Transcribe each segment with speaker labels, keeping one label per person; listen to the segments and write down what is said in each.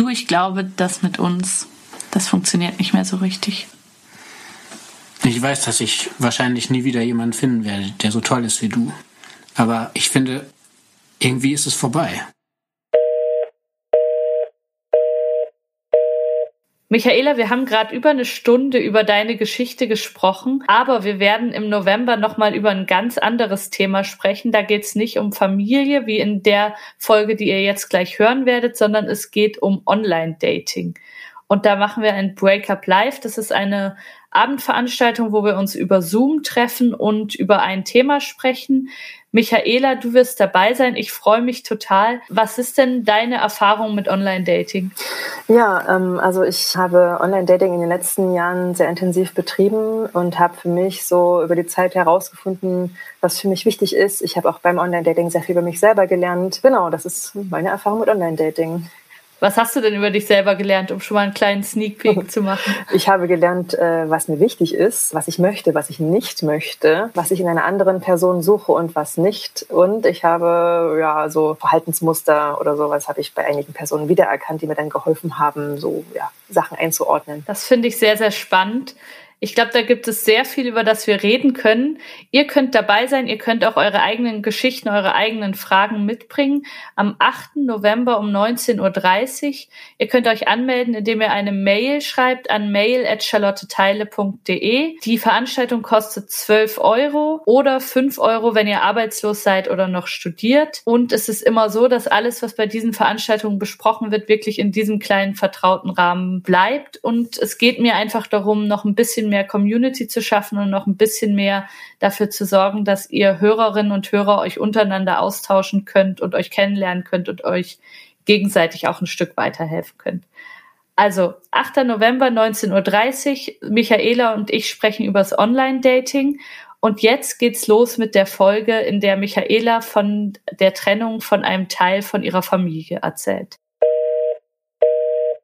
Speaker 1: Du, ich glaube, das mit uns, das funktioniert nicht mehr so richtig.
Speaker 2: Ich weiß, dass ich wahrscheinlich nie wieder jemanden finden werde, der so toll ist wie du. Aber ich finde, irgendwie ist es vorbei.
Speaker 1: Michaela, wir haben gerade über eine Stunde über deine Geschichte gesprochen, aber wir werden im November nochmal über ein ganz anderes Thema sprechen. Da geht es nicht um Familie, wie in der Folge, die ihr jetzt gleich hören werdet, sondern es geht um Online-Dating. Und da machen wir ein Breakup Live. Das ist eine Abendveranstaltung, wo wir uns über Zoom treffen und über ein Thema sprechen. Michaela, du wirst dabei sein. Ich freue mich total. Was ist denn deine Erfahrung mit Online-Dating?
Speaker 3: Ja, ähm, also ich habe Online-Dating in den letzten Jahren sehr intensiv betrieben und habe für mich so über die Zeit herausgefunden, was für mich wichtig ist. Ich habe auch beim Online-Dating sehr viel über mich selber gelernt. Genau, das ist meine Erfahrung mit Online-Dating.
Speaker 1: Was hast du denn über dich selber gelernt, um schon mal einen kleinen Sneak Peek zu machen?
Speaker 3: Ich habe gelernt, äh, was mir wichtig ist, was ich möchte, was ich nicht möchte, was ich in einer anderen Person suche und was nicht. Und ich habe ja so Verhaltensmuster oder sowas habe ich bei einigen Personen wiedererkannt, die mir dann geholfen haben, so ja, Sachen einzuordnen.
Speaker 1: Das finde ich sehr, sehr spannend. Ich glaube, da gibt es sehr viel, über das wir reden können. Ihr könnt dabei sein, ihr könnt auch eure eigenen Geschichten, eure eigenen Fragen mitbringen. Am 8. November um 19.30 Uhr. Ihr könnt euch anmelden, indem ihr eine Mail schreibt an mail.charlotteteile.de. Die Veranstaltung kostet 12 Euro oder 5 Euro, wenn ihr arbeitslos seid oder noch studiert. Und es ist immer so, dass alles, was bei diesen Veranstaltungen besprochen wird, wirklich in diesem kleinen vertrauten Rahmen bleibt. Und es geht mir einfach darum, noch ein bisschen mehr Community zu schaffen und noch ein bisschen mehr dafür zu sorgen, dass ihr Hörerinnen und Hörer euch untereinander austauschen könnt und euch kennenlernen könnt und euch gegenseitig auch ein Stück weiterhelfen könnt. Also 8. November 19.30 Uhr, Michaela und ich sprechen über das Online-Dating. Und jetzt geht's los mit der Folge, in der Michaela von der Trennung von einem Teil von ihrer Familie erzählt.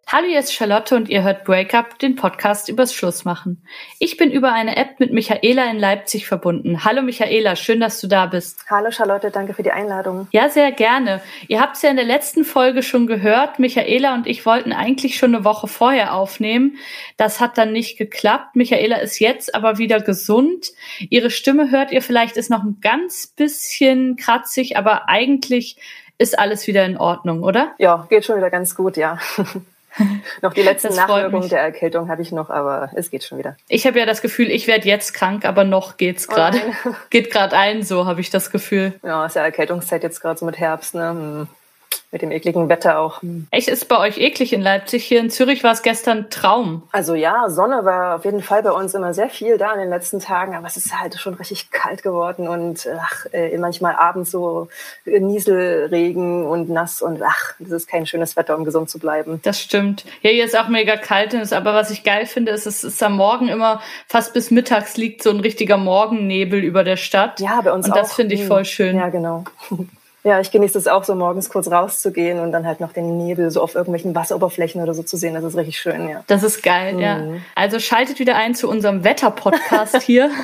Speaker 1: Hallo, hier ist Charlotte und ihr hört Breakup, den Podcast übers Schlussmachen. Ich bin über eine App mit Michaela in Leipzig verbunden. Hallo Michaela, schön, dass du da bist.
Speaker 3: Hallo Charlotte, danke für die Einladung.
Speaker 1: Ja, sehr gerne. Ihr habt es ja in der letzten Folge schon gehört. Michaela und ich wollten eigentlich schon eine Woche vorher aufnehmen. Das hat dann nicht geklappt. Michaela ist jetzt aber wieder gesund. Ihre Stimme hört ihr vielleicht, ist noch ein ganz bisschen kratzig, aber eigentlich ist alles wieder in Ordnung, oder?
Speaker 3: Ja, geht schon wieder ganz gut, ja. noch die letzten Nachwirkungen der Erkältung habe ich noch, aber es geht schon wieder.
Speaker 1: Ich habe ja das Gefühl, ich werde jetzt krank, aber noch geht's gerade. Oh geht gerade allen so, habe ich das Gefühl.
Speaker 3: Ja, ist ja Erkältungszeit jetzt gerade so mit Herbst, ne? Hm mit dem ekligen Wetter auch.
Speaker 1: Echt, ist bei euch eklig in Leipzig? Hier in Zürich war es gestern Traum.
Speaker 3: Also ja, Sonne war auf jeden Fall bei uns immer sehr viel da in den letzten Tagen, aber es ist halt schon richtig kalt geworden und ach, äh, manchmal abends so Nieselregen und nass und ach, das ist kein schönes Wetter, um gesund zu bleiben.
Speaker 1: Das stimmt. Ja, hier ist auch mega kalt, aber was ich geil finde, ist, es ist am Morgen immer fast bis mittags liegt so ein richtiger Morgennebel über der Stadt.
Speaker 3: Ja, bei uns
Speaker 1: und
Speaker 3: auch.
Speaker 1: Und das finde ich voll schön.
Speaker 3: Ja, genau. Ja, ich genieße es auch so, morgens kurz rauszugehen und dann halt noch den Nebel so auf irgendwelchen Wasseroberflächen oder so zu sehen. Das ist richtig schön, ja.
Speaker 1: Das ist geil, mhm. ja. Also schaltet wieder ein zu unserem Wetter-Podcast hier.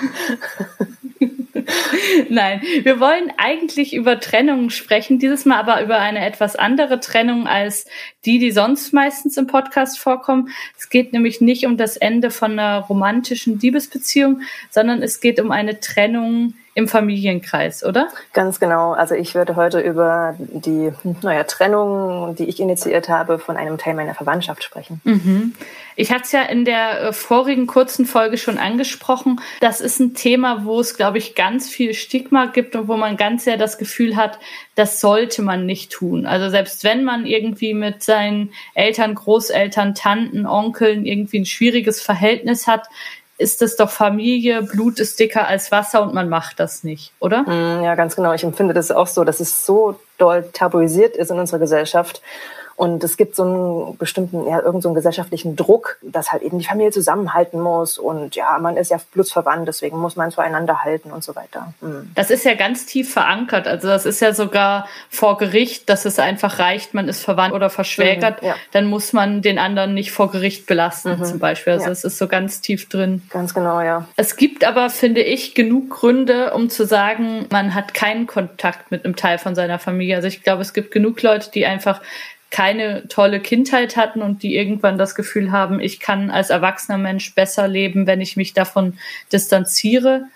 Speaker 1: Nein, wir wollen eigentlich über Trennungen sprechen, dieses Mal aber über eine etwas andere Trennung als die, die sonst meistens im Podcast vorkommen. Es geht nämlich nicht um das Ende von einer romantischen Liebesbeziehung, sondern es geht um eine Trennung im Familienkreis, oder?
Speaker 3: Ganz genau. Also ich würde heute über die naja, Trennung, die ich initiiert habe, von einem Teil meiner Verwandtschaft sprechen.
Speaker 1: Mhm. Ich hatte es ja in der äh, vorigen kurzen Folge schon angesprochen. Das ist ein Thema, wo es, glaube ich, ganz viel Stigma gibt und wo man ganz sehr das Gefühl hat, das sollte man nicht tun. Also selbst wenn man irgendwie mit seinen Eltern, Großeltern, Tanten, Onkeln irgendwie ein schwieriges Verhältnis hat, ist es doch Familie, Blut ist dicker als Wasser und man macht das nicht, oder?
Speaker 3: Mm, ja, ganz genau. Ich empfinde das auch so, dass es so doll tabuisiert ist in unserer Gesellschaft und es gibt so einen bestimmten, ja, irgendeinen so gesellschaftlichen Druck, dass halt eben die Familie zusammenhalten muss. Und ja, man ist ja blutsverwandt, deswegen muss man zueinander halten und so weiter.
Speaker 1: Mhm. Das ist ja ganz tief verankert. Also das ist ja sogar vor Gericht, dass es einfach reicht, man ist verwandt oder verschwägert. Mhm, ja. Dann muss man den anderen nicht vor Gericht belasten, mhm. zum Beispiel. Also ja. das ist so ganz tief drin.
Speaker 3: Ganz genau, ja.
Speaker 1: Es gibt aber, finde ich, genug Gründe, um zu sagen, man hat keinen Kontakt mit einem Teil von seiner Familie. Also ich glaube, es gibt genug Leute, die einfach keine tolle Kindheit hatten und die irgendwann das Gefühl haben, ich kann als erwachsener Mensch besser leben, wenn ich mich davon distanziere.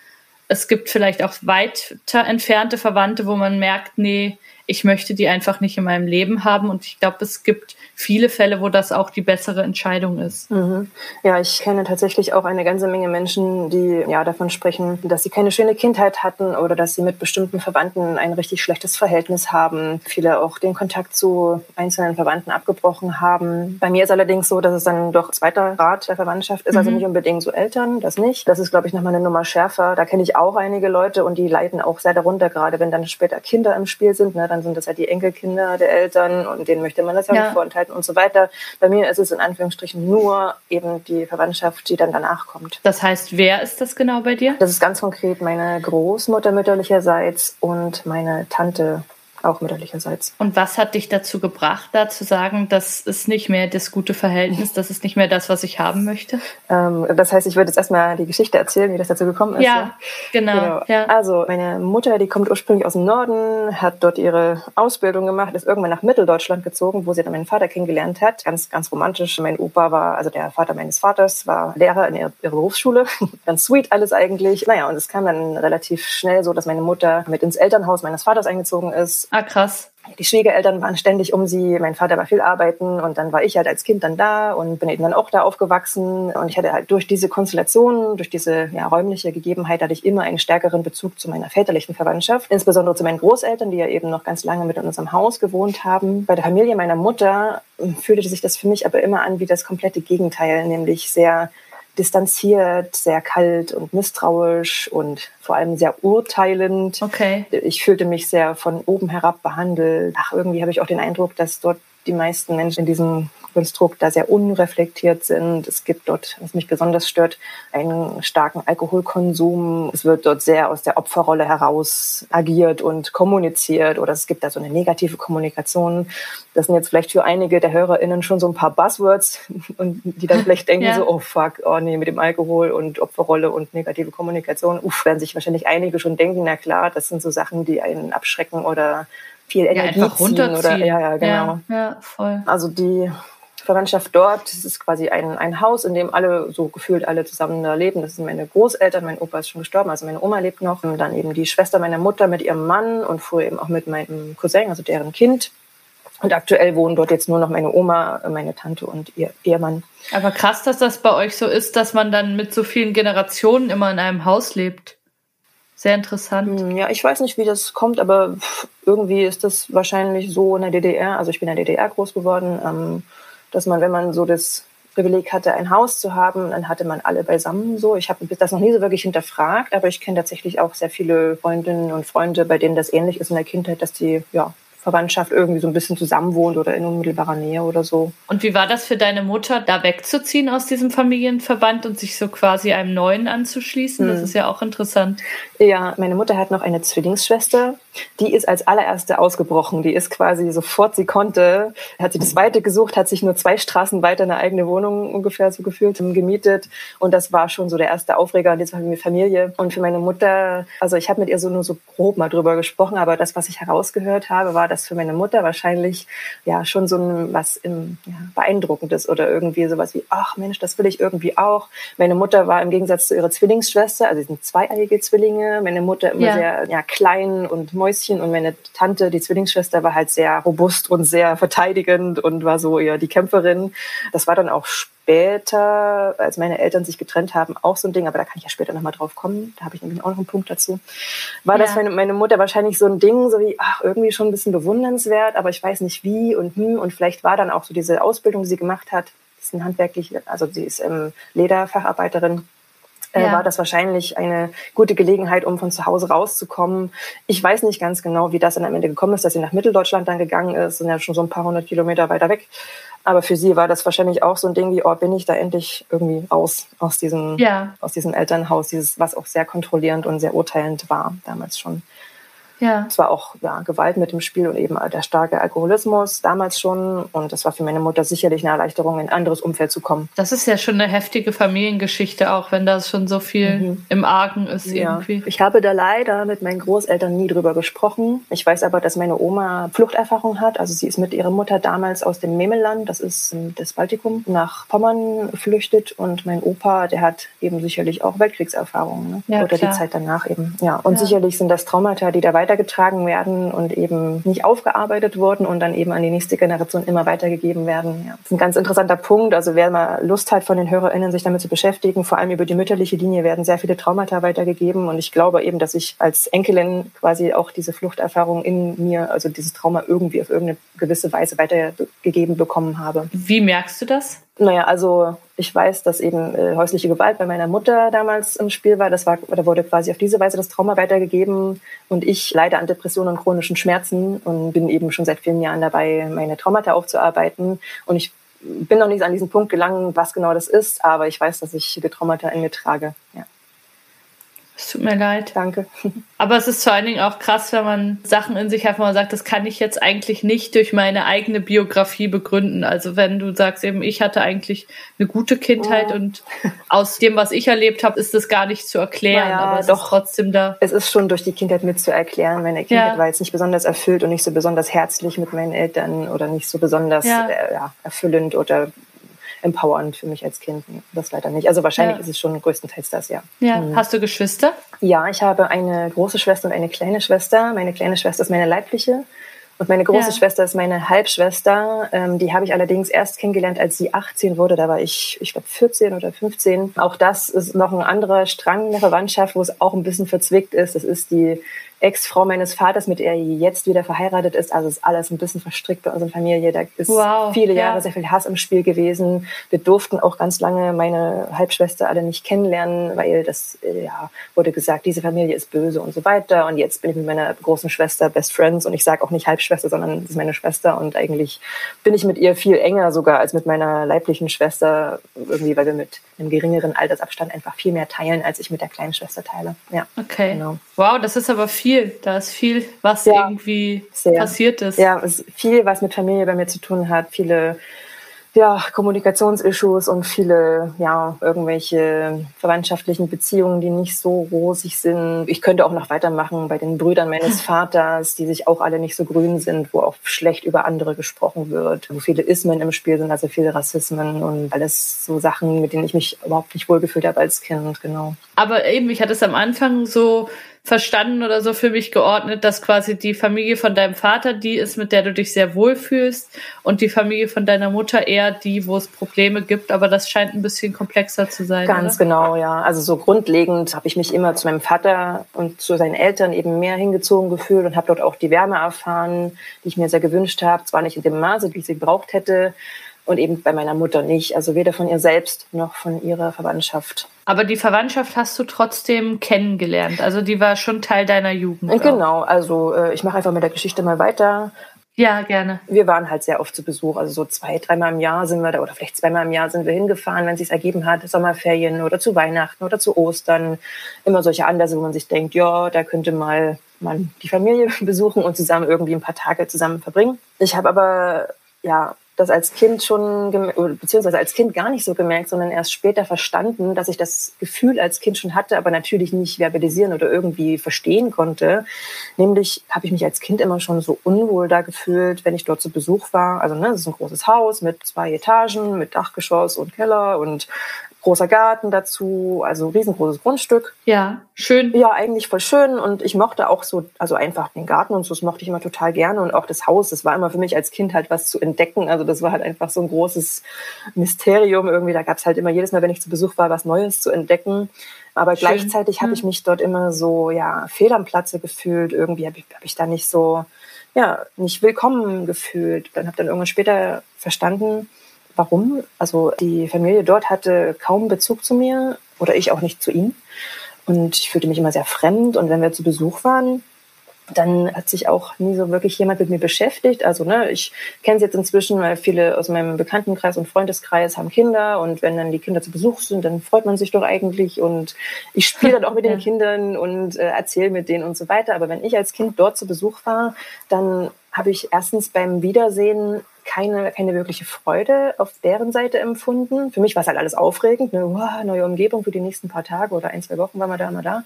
Speaker 1: Es gibt vielleicht auch weiter entfernte Verwandte, wo man merkt, nee, ich möchte die einfach nicht in meinem Leben haben. Und ich glaube, es gibt viele Fälle, wo das auch die bessere Entscheidung ist.
Speaker 3: Mhm. Ja, ich kenne tatsächlich auch eine ganze Menge Menschen, die ja davon sprechen, dass sie keine schöne Kindheit hatten oder dass sie mit bestimmten Verwandten ein richtig schlechtes Verhältnis haben. Viele auch den Kontakt zu einzelnen Verwandten abgebrochen haben. Bei mir ist allerdings so, dass es dann doch zweiter Rat der Verwandtschaft ist, also mhm. also nicht unbedingt so Eltern, das nicht. Das ist, glaube ich, nochmal eine Nummer schärfer. Da kenne ich auch einige Leute und die leiden auch sehr darunter, gerade wenn dann später Kinder im Spiel sind. Ne, dann sind das ja die Enkelkinder der Eltern und denen möchte man das ja, ja. nicht vorenthalten und so weiter. Bei mir ist es in Anführungsstrichen nur eben die Verwandtschaft, die dann danach kommt.
Speaker 1: Das heißt, wer ist das genau bei dir?
Speaker 3: Das ist ganz konkret meine Großmutter mütterlicherseits und meine Tante auch mütterlicherseits.
Speaker 1: Und was hat dich dazu gebracht, da zu sagen, das ist nicht mehr das gute Verhältnis, das ist nicht mehr das, was ich haben möchte?
Speaker 3: Ähm, das heißt, ich würde jetzt erstmal die Geschichte erzählen, wie das dazu gekommen ist.
Speaker 1: Ja, ja? Genau, genau. Ja.
Speaker 3: Also meine Mutter, die kommt ursprünglich aus dem Norden, hat dort ihre Ausbildung gemacht, ist irgendwann nach Mitteldeutschland gezogen, wo sie dann meinen Vater kennengelernt hat. Ganz, ganz romantisch. Mein Opa war, also der Vater meines Vaters, war Lehrer in ihrer, ihrer Berufsschule. ganz sweet alles eigentlich. Naja, und es kam dann relativ schnell so, dass meine Mutter mit ins Elternhaus meines Vaters eingezogen ist
Speaker 1: Ah, krass.
Speaker 3: Die Schwiegereltern waren ständig um sie, mein Vater war viel arbeiten und dann war ich halt als Kind dann da und bin eben dann auch da aufgewachsen und ich hatte halt durch diese Konstellation, durch diese ja, räumliche Gegebenheit hatte ich immer einen stärkeren Bezug zu meiner väterlichen Verwandtschaft, insbesondere zu meinen Großeltern, die ja eben noch ganz lange mit in unserem Haus gewohnt haben. Bei der Familie meiner Mutter fühlte sich das für mich aber immer an wie das komplette Gegenteil, nämlich sehr distanziert, sehr kalt und misstrauisch und vor allem sehr urteilend.
Speaker 1: Okay.
Speaker 3: Ich fühlte mich sehr von oben herab behandelt. Ach, irgendwie habe ich auch den Eindruck, dass dort die meisten Menschen in diesem Konstrukt da sehr unreflektiert sind. Es gibt dort, was mich besonders stört, einen starken Alkoholkonsum. Es wird dort sehr aus der Opferrolle heraus agiert und kommuniziert oder es gibt da so eine negative Kommunikation. Das sind jetzt vielleicht für einige der HörerInnen schon so ein paar Buzzwords und die dann vielleicht denken ja. so, oh fuck, oh nee, mit dem Alkohol und Opferrolle und negative Kommunikation. Uff, werden sich wahrscheinlich einige schon denken, na klar, das sind so Sachen, die einen abschrecken oder viel Energie
Speaker 1: ja, ziehen oder
Speaker 3: ja, ja, genau.
Speaker 1: Ja, ja, voll.
Speaker 3: Also die Verwandtschaft dort. Das ist quasi ein, ein Haus, in dem alle, so gefühlt alle zusammen da leben. Das sind meine Großeltern, mein Opa ist schon gestorben, also meine Oma lebt noch. Und dann eben die Schwester meiner Mutter mit ihrem Mann und früher eben auch mit meinem Cousin, also deren Kind. Und aktuell wohnen dort jetzt nur noch meine Oma, meine Tante und ihr Ehemann.
Speaker 1: Aber krass, dass das bei euch so ist, dass man dann mit so vielen Generationen immer in einem Haus lebt. Sehr interessant.
Speaker 3: Hm, ja, ich weiß nicht, wie das kommt, aber irgendwie ist das wahrscheinlich so in der DDR. Also ich bin in der DDR groß geworden. Ähm, dass man, wenn man so das Privileg hatte, ein Haus zu haben, dann hatte man alle beisammen so. Ich habe das noch nie so wirklich hinterfragt, aber ich kenne tatsächlich auch sehr viele Freundinnen und Freunde, bei denen das ähnlich ist in der Kindheit, dass die ja Verwandtschaft irgendwie so ein bisschen zusammenwohnt oder in unmittelbarer Nähe oder so.
Speaker 1: Und wie war das für deine Mutter, da wegzuziehen aus diesem Familienverband und sich so quasi einem neuen anzuschließen? Mhm. Das ist ja auch interessant.
Speaker 3: Ja, meine Mutter hat noch eine Zwillingsschwester. Die ist als allererste ausgebrochen. Die ist quasi sofort sie konnte, hat sie das Weite gesucht, hat sich nur zwei Straßen weiter eine eigene Wohnung ungefähr so gefühlt gemietet. Und das war schon so der erste Aufreger in dieser Familie. Und für meine Mutter, also ich habe mit ihr so nur so grob mal drüber gesprochen, aber das, was ich herausgehört habe, war, dass für meine Mutter wahrscheinlich ja schon so ein was im, ja, beeindruckendes oder irgendwie sowas wie, ach Mensch, das will ich irgendwie auch. Meine Mutter war im Gegensatz zu ihrer Zwillingsschwester, also sie sind zweieiige Zwillinge, meine Mutter immer ja. sehr ja, klein und Mäuschen und meine Tante, die Zwillingsschwester, war halt sehr robust und sehr verteidigend und war so eher die Kämpferin. Das war dann auch später, als meine Eltern sich getrennt haben, auch so ein Ding, aber da kann ich ja später nochmal drauf kommen. Da habe ich nämlich auch noch einen Punkt dazu. War ja. das meine, meine Mutter wahrscheinlich so ein Ding, so wie, ach, irgendwie schon ein bisschen bewundernswert, aber ich weiß nicht wie und hm. Und vielleicht war dann auch so diese Ausbildung, die sie gemacht hat, ist ein handwerklich, also sie ist ähm, Lederfacharbeiterin, äh, ja. war das wahrscheinlich eine gute Gelegenheit, um von zu Hause rauszukommen. Ich weiß nicht ganz genau, wie das dann am Ende gekommen ist, dass sie nach Mitteldeutschland dann gegangen ist, sind ja schon so ein paar hundert Kilometer weiter weg. Aber für sie war das wahrscheinlich auch so ein Ding wie, oh, bin ich da endlich irgendwie raus aus diesem, ja. aus diesem Elternhaus, dieses, was auch sehr kontrollierend und sehr urteilend war damals schon. Ja. Es war auch ja, Gewalt mit dem Spiel und eben der starke Alkoholismus damals schon. Und das war für meine Mutter sicherlich eine Erleichterung, in ein anderes Umfeld zu kommen.
Speaker 1: Das ist ja schon eine heftige Familiengeschichte, auch wenn da schon so viel mhm. im Argen ist ja. irgendwie.
Speaker 3: Ich habe da leider mit meinen Großeltern nie drüber gesprochen. Ich weiß aber, dass meine Oma Fluchterfahrung hat. Also sie ist mit ihrer Mutter damals aus dem Memelland, das ist das Baltikum, nach Pommern geflüchtet. Und mein Opa, der hat eben sicherlich auch Weltkriegserfahrung. Ne? Ja, Oder klar. die Zeit danach eben. Ja, und sicherlich sind das Traumata, die da weiter weitergetragen werden und eben nicht aufgearbeitet wurden und dann eben an die nächste Generation immer weitergegeben werden. Ja. Das ist ein ganz interessanter Punkt. Also wer mal Lust hat von den HörerInnen, sich damit zu beschäftigen, vor allem über die mütterliche Linie werden sehr viele Traumata weitergegeben und ich glaube eben, dass ich als Enkelin quasi auch diese Fluchterfahrung in mir, also dieses Trauma irgendwie auf irgendeine gewisse Weise weitergegeben bekommen habe.
Speaker 1: Wie merkst du das?
Speaker 3: Naja, also ich weiß, dass eben äh, häusliche Gewalt bei meiner Mutter damals im Spiel war. Das war, da wurde quasi auf diese Weise das Trauma weitergegeben. Und ich leide an Depressionen und chronischen Schmerzen und bin eben schon seit vielen Jahren dabei, meine Traumata aufzuarbeiten. Und ich bin noch nicht an diesen Punkt gelangt, was genau das ist, aber ich weiß, dass ich die Traumata in mir trage. Ja.
Speaker 1: Es tut mir leid.
Speaker 3: Danke.
Speaker 1: Aber es ist vor allen Dingen auch krass, wenn man Sachen in sich hat, wo man sagt, das kann ich jetzt eigentlich nicht durch meine eigene Biografie begründen. Also wenn du sagst eben, ich hatte eigentlich eine gute Kindheit oh. und aus dem, was ich erlebt habe, ist das gar nicht zu erklären. Naja, aber es doch, ist trotzdem da.
Speaker 3: Es ist schon durch die Kindheit mit zu erklären. Meine Kindheit ja. war jetzt nicht besonders erfüllt und nicht so besonders herzlich mit meinen Eltern oder nicht so besonders ja. Äh, ja, erfüllend oder empowernd für mich als Kind. Das leider nicht. Also wahrscheinlich ja. ist es schon größtenteils das, ja.
Speaker 1: Ja. Mhm. Hast du Geschwister?
Speaker 3: Ja, ich habe eine große Schwester und eine kleine Schwester. Meine kleine Schwester ist meine leibliche. Und meine große ja. Schwester ist meine Halbschwester. Ähm, die habe ich allerdings erst kennengelernt, als sie 18 wurde. Da war ich, ich glaube, 14 oder 15. Auch das ist noch ein anderer Strang der Verwandtschaft, wo es auch ein bisschen verzwickt ist. Das ist die Ex-Frau meines Vaters, mit der er jetzt wieder verheiratet ist. Also ist alles ein bisschen verstrickt bei unserer Familie. Da ist wow, viele Jahre ja. sehr viel Hass im Spiel gewesen. Wir durften auch ganz lange meine Halbschwester alle nicht kennenlernen, weil das äh, ja, wurde gesagt, diese Familie ist böse und so weiter. Und jetzt bin ich mit meiner großen Schwester Best Friends und ich sage auch nicht Halbschwester, sondern sie ist meine Schwester und eigentlich bin ich mit ihr viel enger sogar als mit meiner leiblichen Schwester, irgendwie, weil wir mit einem geringeren Altersabstand einfach viel mehr teilen, als ich mit der kleinen Schwester teile. Ja,
Speaker 1: okay. Genau. Wow, das ist aber viel viel. Da ist viel, was ja, irgendwie sehr. passiert ist.
Speaker 3: Ja, es ist viel, was mit Familie bei mir zu tun hat. Viele ja, Kommunikationsissues und viele, ja, irgendwelche verwandtschaftlichen Beziehungen, die nicht so rosig sind. Ich könnte auch noch weitermachen bei den Brüdern meines Vaters, die sich auch alle nicht so grün sind, wo auch schlecht über andere gesprochen wird, wo viele Ismen im Spiel sind, also viele Rassismen und alles so Sachen, mit denen ich mich überhaupt nicht wohlgefühlt habe als Kind, genau.
Speaker 1: Aber eben, ich hatte es am Anfang so verstanden oder so für mich geordnet, dass quasi die Familie von deinem Vater die ist, mit der du dich sehr wohl fühlst und die Familie von deiner Mutter eher die, wo es Probleme gibt. Aber das scheint ein bisschen komplexer zu sein.
Speaker 3: Ganz oder? genau, ja. Also so grundlegend habe ich mich immer zu meinem Vater und zu seinen Eltern eben mehr hingezogen gefühlt und habe dort auch die Wärme erfahren, die ich mir sehr gewünscht habe. Zwar nicht in dem Maße, wie ich sie gebraucht hätte, und eben bei meiner Mutter nicht. Also weder von ihr selbst noch von ihrer Verwandtschaft.
Speaker 1: Aber die Verwandtschaft hast du trotzdem kennengelernt. Also die war schon Teil deiner Jugend.
Speaker 3: Genau, also äh, ich mache einfach mit der Geschichte mal weiter.
Speaker 1: Ja, gerne.
Speaker 3: Wir waren halt sehr oft zu Besuch. Also so zwei, dreimal im Jahr sind wir da oder vielleicht zweimal im Jahr sind wir hingefahren, wenn es sich ergeben hat, Sommerferien oder zu Weihnachten oder zu Ostern. Immer solche Anlässe, wo man sich denkt, ja, da könnte mal man die Familie besuchen und zusammen irgendwie ein paar Tage zusammen verbringen. Ich habe aber ja das als Kind schon, beziehungsweise als Kind gar nicht so gemerkt, sondern erst später verstanden, dass ich das Gefühl als Kind schon hatte, aber natürlich nicht verbalisieren oder irgendwie verstehen konnte. Nämlich habe ich mich als Kind immer schon so unwohl da gefühlt, wenn ich dort zu Besuch war. Also ne, das ist ein großes Haus mit zwei Etagen, mit Dachgeschoss und Keller und großer Garten dazu, also riesengroßes Grundstück.
Speaker 1: Ja, schön.
Speaker 3: Ja, eigentlich voll schön und ich mochte auch so, also einfach den Garten und so, das mochte ich immer total gerne und auch das Haus, das war immer für mich als Kind halt was zu entdecken, also das war halt einfach so ein großes Mysterium irgendwie, da gab es halt immer jedes Mal, wenn ich zu Besuch war, was Neues zu entdecken. Aber Schön. gleichzeitig habe ich mich dort immer so, ja, fehl am Platze gefühlt. Irgendwie habe ich, hab ich da nicht so, ja, nicht willkommen gefühlt. Dann habe dann irgendwann später verstanden, Warum? Also die Familie dort hatte kaum Bezug zu mir oder ich auch nicht zu ihnen. Und ich fühlte mich immer sehr fremd. Und wenn wir zu Besuch waren, dann hat sich auch nie so wirklich jemand mit mir beschäftigt. Also ne, ich kenne es jetzt inzwischen, weil viele aus meinem Bekanntenkreis und Freundeskreis haben Kinder und wenn dann die Kinder zu Besuch sind, dann freut man sich doch eigentlich und ich spiele dann auch mit den Kindern und äh, erzähle mit denen und so weiter. Aber wenn ich als Kind dort zu Besuch war, dann habe ich erstens beim Wiedersehen keine, keine wirkliche Freude auf deren Seite empfunden. Für mich war es halt alles aufregend, ne? wow, neue Umgebung für die nächsten paar Tage oder ein, zwei Wochen waren wir da immer da.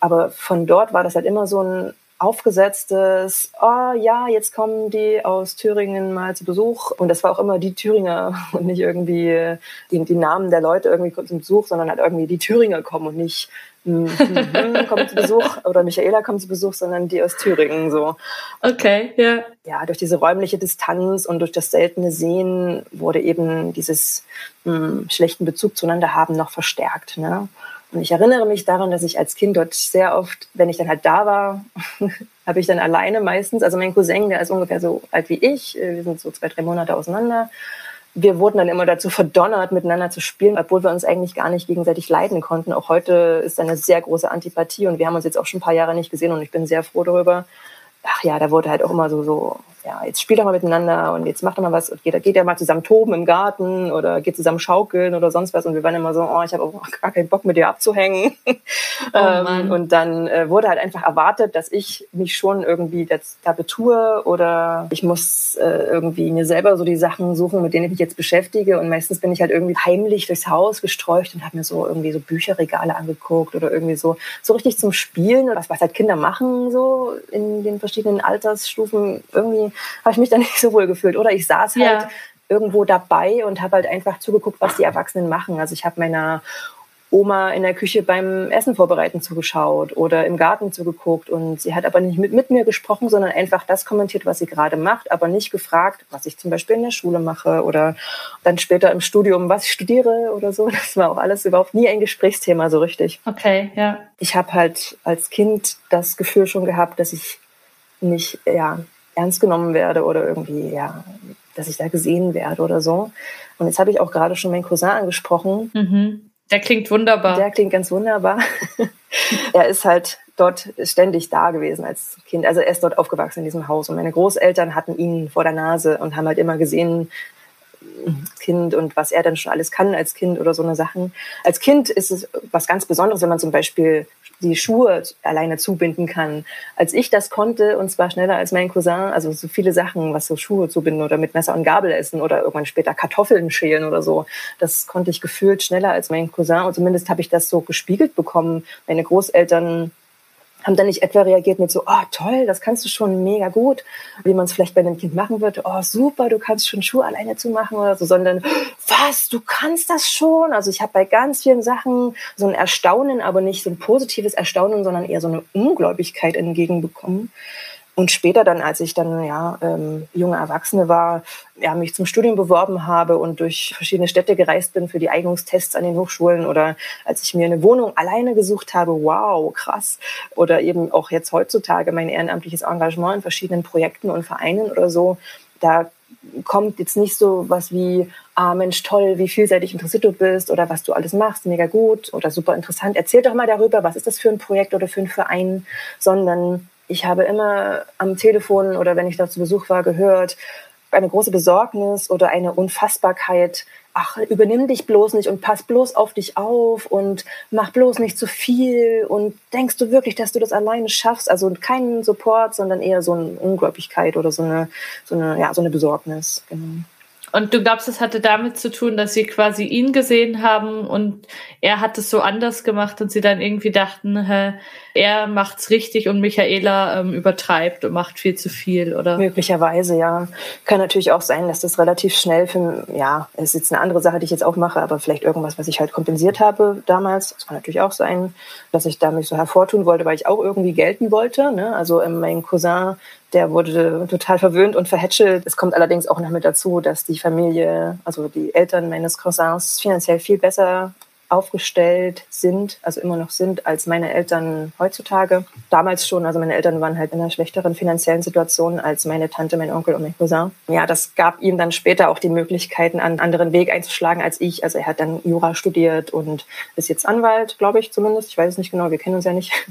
Speaker 3: Aber von dort war das halt immer so ein aufgesetztes, oh ja, jetzt kommen die aus Thüringen mal zu Besuch. Und das war auch immer die Thüringer und nicht irgendwie die, die Namen der Leute irgendwie zum Besuch, sondern halt irgendwie die Thüringer kommen und nicht kommt zu Besuch oder Michaela kommt zu Besuch, sondern die aus Thüringen so.
Speaker 1: Okay, ja.
Speaker 3: Ja, durch diese räumliche Distanz und durch das seltene Sehen wurde eben dieses mh, schlechten Bezug zueinander haben noch verstärkt. Ne? Und ich erinnere mich daran, dass ich als Kind dort sehr oft, wenn ich dann halt da war, habe ich dann alleine meistens, also mein Cousin, der ist ungefähr so alt wie ich, äh, wir sind so zwei, drei Monate auseinander. Wir wurden dann immer dazu verdonnert, miteinander zu spielen, obwohl wir uns eigentlich gar nicht gegenseitig leiden konnten. Auch heute ist eine sehr große Antipathie und wir haben uns jetzt auch schon ein paar Jahre nicht gesehen und ich bin sehr froh darüber. Ach ja, da wurde halt auch immer so, so ja, jetzt spielt doch mal miteinander und jetzt macht doch mal was und geht, geht ja mal zusammen toben im Garten oder geht zusammen schaukeln oder sonst was und wir waren immer so, oh, ich habe auch gar keinen Bock mit dir abzuhängen. Oh, ähm, und dann äh, wurde halt einfach erwartet, dass ich mich schon irgendwie das, da betue oder ich muss äh, irgendwie mir selber so die Sachen suchen, mit denen ich mich jetzt beschäftige. Und meistens bin ich halt irgendwie heimlich durchs Haus gestreucht und habe mir so irgendwie so Bücherregale angeguckt oder irgendwie so so richtig zum Spielen oder was, was halt Kinder machen so in den verschiedenen Altersstufen. Irgendwie habe ich mich da nicht so wohl gefühlt. Oder ich saß halt ja. irgendwo dabei und habe halt einfach zugeguckt, was die Erwachsenen machen. Also ich habe meiner Oma in der Küche beim Essen vorbereiten zugeschaut oder im Garten zugeguckt und sie hat aber nicht mit, mit mir gesprochen, sondern einfach das kommentiert, was sie gerade macht, aber nicht gefragt, was ich zum Beispiel in der Schule mache oder dann später im Studium, was ich studiere oder so. Das war auch alles überhaupt nie ein Gesprächsthema so richtig.
Speaker 1: Okay, ja.
Speaker 3: Ich habe halt als Kind das Gefühl schon gehabt, dass ich nicht, ja, ernst genommen werde oder irgendwie, ja, dass ich da gesehen werde oder so. Und jetzt habe ich auch gerade schon meinen Cousin angesprochen.
Speaker 1: Mhm. Der klingt wunderbar.
Speaker 3: Der klingt ganz wunderbar. er ist halt dort ständig da gewesen als Kind. Also er ist dort aufgewachsen in diesem Haus und meine Großeltern hatten ihn vor der Nase und haben halt immer gesehen, Kind und was er dann schon alles kann als Kind oder so eine Sachen. Als Kind ist es was ganz Besonderes, wenn man zum Beispiel die Schuhe alleine zubinden kann. Als ich das konnte, und zwar schneller als mein Cousin, also so viele Sachen, was so Schuhe zubinden oder mit Messer und Gabel essen oder irgendwann später Kartoffeln schälen oder so, das konnte ich gefühlt schneller als mein Cousin. Und zumindest habe ich das so gespiegelt bekommen. Meine Großeltern haben dann nicht etwa reagiert mit so, oh toll, das kannst du schon mega gut, wie man es vielleicht bei einem Kind machen würde, oh super, du kannst schon Schuhe alleine zu machen oder so, sondern was, du kannst das schon. Also ich habe bei ganz vielen Sachen so ein Erstaunen, aber nicht so ein positives Erstaunen, sondern eher so eine Ungläubigkeit entgegenbekommen. Und später dann, als ich dann ja ähm, junge Erwachsene war, ja, mich zum Studium beworben habe und durch verschiedene Städte gereist bin für die Eignungstests an den Hochschulen oder als ich mir eine Wohnung alleine gesucht habe, wow, krass. Oder eben auch jetzt heutzutage mein ehrenamtliches Engagement in verschiedenen Projekten und Vereinen oder so, da kommt jetzt nicht so was wie, ah Mensch, toll, wie vielseitig interessiert du bist oder was du alles machst, mega gut oder super interessant. Erzähl doch mal darüber, was ist das für ein Projekt oder für ein Verein, sondern ich habe immer am Telefon oder wenn ich da zu Besuch war gehört, eine große Besorgnis oder eine Unfassbarkeit. Ach, übernimm dich bloß nicht und pass bloß auf dich auf und mach bloß nicht zu viel und denkst du wirklich, dass du das alleine schaffst? Also keinen Support, sondern eher so eine Ungläubigkeit oder so eine, so eine, ja, so eine Besorgnis. Genau.
Speaker 1: Und du glaubst, es hatte damit zu tun, dass sie quasi ihn gesehen haben und er hat es so anders gemacht und sie dann irgendwie dachten, hä, er macht's richtig und Michaela ähm, übertreibt und macht viel zu viel, oder?
Speaker 3: Möglicherweise, ja. Kann natürlich auch sein, dass das relativ schnell für, ja, es ist jetzt eine andere Sache, die ich jetzt auch mache, aber vielleicht irgendwas, was ich halt kompensiert habe damals. Das kann natürlich auch sein, dass ich da mich so hervortun wollte, weil ich auch irgendwie gelten wollte. Ne? Also ähm, mein Cousin der wurde total verwöhnt und verhätschelt. Es kommt allerdings auch noch mit dazu, dass die Familie, also die Eltern meines Cousins finanziell viel besser aufgestellt sind, also immer noch sind, als meine Eltern heutzutage. Damals schon, also meine Eltern waren halt in einer schlechteren finanziellen Situation als meine Tante, mein Onkel und mein Cousin. Ja, das gab ihm dann später auch die Möglichkeiten, einen anderen Weg einzuschlagen als ich. Also er hat dann Jura studiert und ist jetzt Anwalt, glaube ich zumindest. Ich weiß es nicht genau, wir kennen uns ja nicht.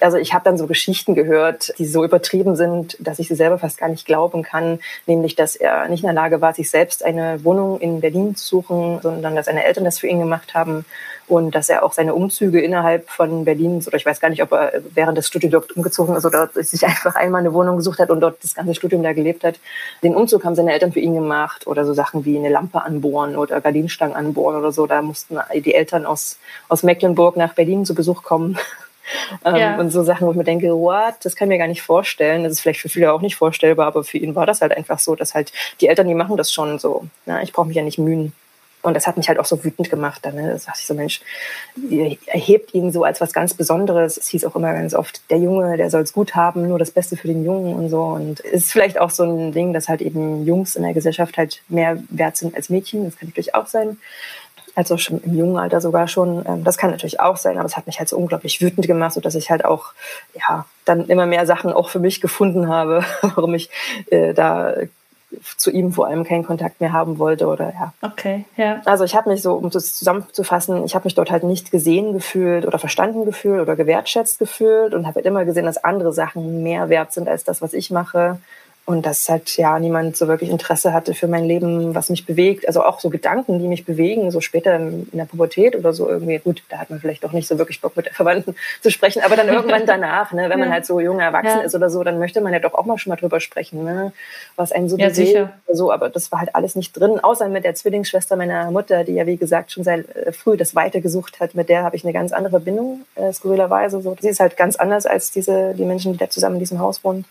Speaker 3: Also ich habe dann so Geschichten gehört, die so übertrieben sind, dass ich sie selber fast gar nicht glauben kann. Nämlich, dass er nicht in der Lage war, sich selbst eine Wohnung in Berlin zu suchen, sondern dass seine Eltern das für ihn gemacht haben und dass er auch seine Umzüge innerhalb von Berlin, oder ich weiß gar nicht, ob er während des Studiums dort umgezogen ist oder sich einfach einmal eine Wohnung gesucht hat und dort das ganze Studium da gelebt hat. Den Umzug haben seine Eltern für ihn gemacht oder so Sachen wie eine Lampe anbohren oder Gardinenstangen anbohren oder so. Da mussten die Eltern aus, aus Mecklenburg nach Berlin zu Besuch kommen. Ähm, ja. Und so Sachen, wo ich mir denke, what, das kann ich mir gar nicht vorstellen. Das ist vielleicht für viele auch nicht vorstellbar, aber für ihn war das halt einfach so, dass halt die Eltern, die machen das schon so. Na, ich brauche mich ja nicht mühen. Und das hat mich halt auch so wütend gemacht. Dann, ne? Da dachte ich so, Mensch, ihr erhebt ihn so als was ganz Besonderes. Es hieß auch immer ganz oft, der Junge, der soll es gut haben, nur das Beste für den Jungen und so. Und es ist vielleicht auch so ein Ding, dass halt eben Jungs in der Gesellschaft halt mehr wert sind als Mädchen. Das kann natürlich auch sein. Also schon im jungen Alter sogar schon. Ähm, das kann natürlich auch sein, aber es hat mich halt so unglaublich wütend gemacht, sodass ich halt auch, ja, dann immer mehr Sachen auch für mich gefunden habe, warum ich äh, da zu ihm vor allem keinen Kontakt mehr haben wollte oder ja.
Speaker 1: Okay, ja.
Speaker 3: Also ich habe mich so, um das zusammenzufassen, ich habe mich dort halt nicht gesehen gefühlt oder verstanden gefühlt oder gewertschätzt gefühlt und habe halt immer gesehen, dass andere Sachen mehr wert sind als das, was ich mache und dass halt ja niemand so wirklich Interesse hatte für mein Leben, was mich bewegt. Also auch so Gedanken, die mich bewegen, so später in der Pubertät oder so irgendwie. Gut, da hat man vielleicht doch nicht so wirklich Bock mit der Verwandten zu sprechen, aber dann irgendwann danach, ne, wenn man halt so jung erwachsen ja. ist oder so, dann möchte man ja doch auch mal schon mal drüber sprechen, ne, was einen so ja, bewegt. Sicher. So, aber das war halt alles nicht drin, außer mit der Zwillingsschwester meiner Mutter, die ja wie gesagt schon sehr äh, früh das Weite gesucht hat. Mit der habe ich eine ganz andere Bindung, äh, skurrilerweise. So, sie ist halt ganz anders als diese die Menschen, die da zusammen in diesem Haus wohnen.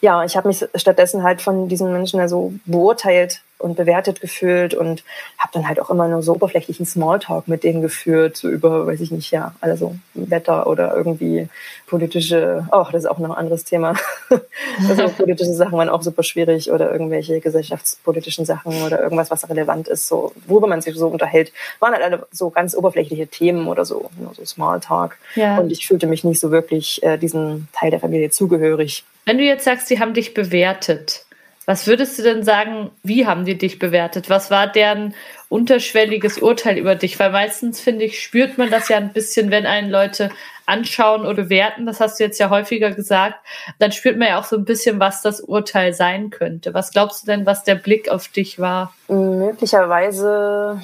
Speaker 3: Ja, ich habe mich stattdessen halt von diesen Menschen so beurteilt und bewertet gefühlt und habe dann halt auch immer nur so oberflächlichen Smalltalk mit denen geführt, so über, weiß ich nicht, ja, also Wetter oder irgendwie politische, oh, das ist auch noch ein anderes Thema. also politische Sachen waren auch super schwierig oder irgendwelche gesellschaftspolitischen Sachen oder irgendwas, was relevant ist, so, worüber man sich so unterhält, waren halt alle so ganz oberflächliche Themen oder so, nur so Smalltalk. Ja. Und ich fühlte mich nicht so wirklich äh, diesen Teil der Familie zugehörig.
Speaker 1: Wenn du jetzt sagst, sie haben dich bewertet, was würdest du denn sagen, wie haben die dich bewertet? Was war deren unterschwelliges Urteil über dich? Weil meistens, finde ich, spürt man das ja ein bisschen, wenn einen Leute anschauen oder bewerten. Das hast du jetzt ja häufiger gesagt. Dann spürt man ja auch so ein bisschen, was das Urteil sein könnte. Was glaubst du denn, was der Blick auf dich war?
Speaker 3: Möglicherweise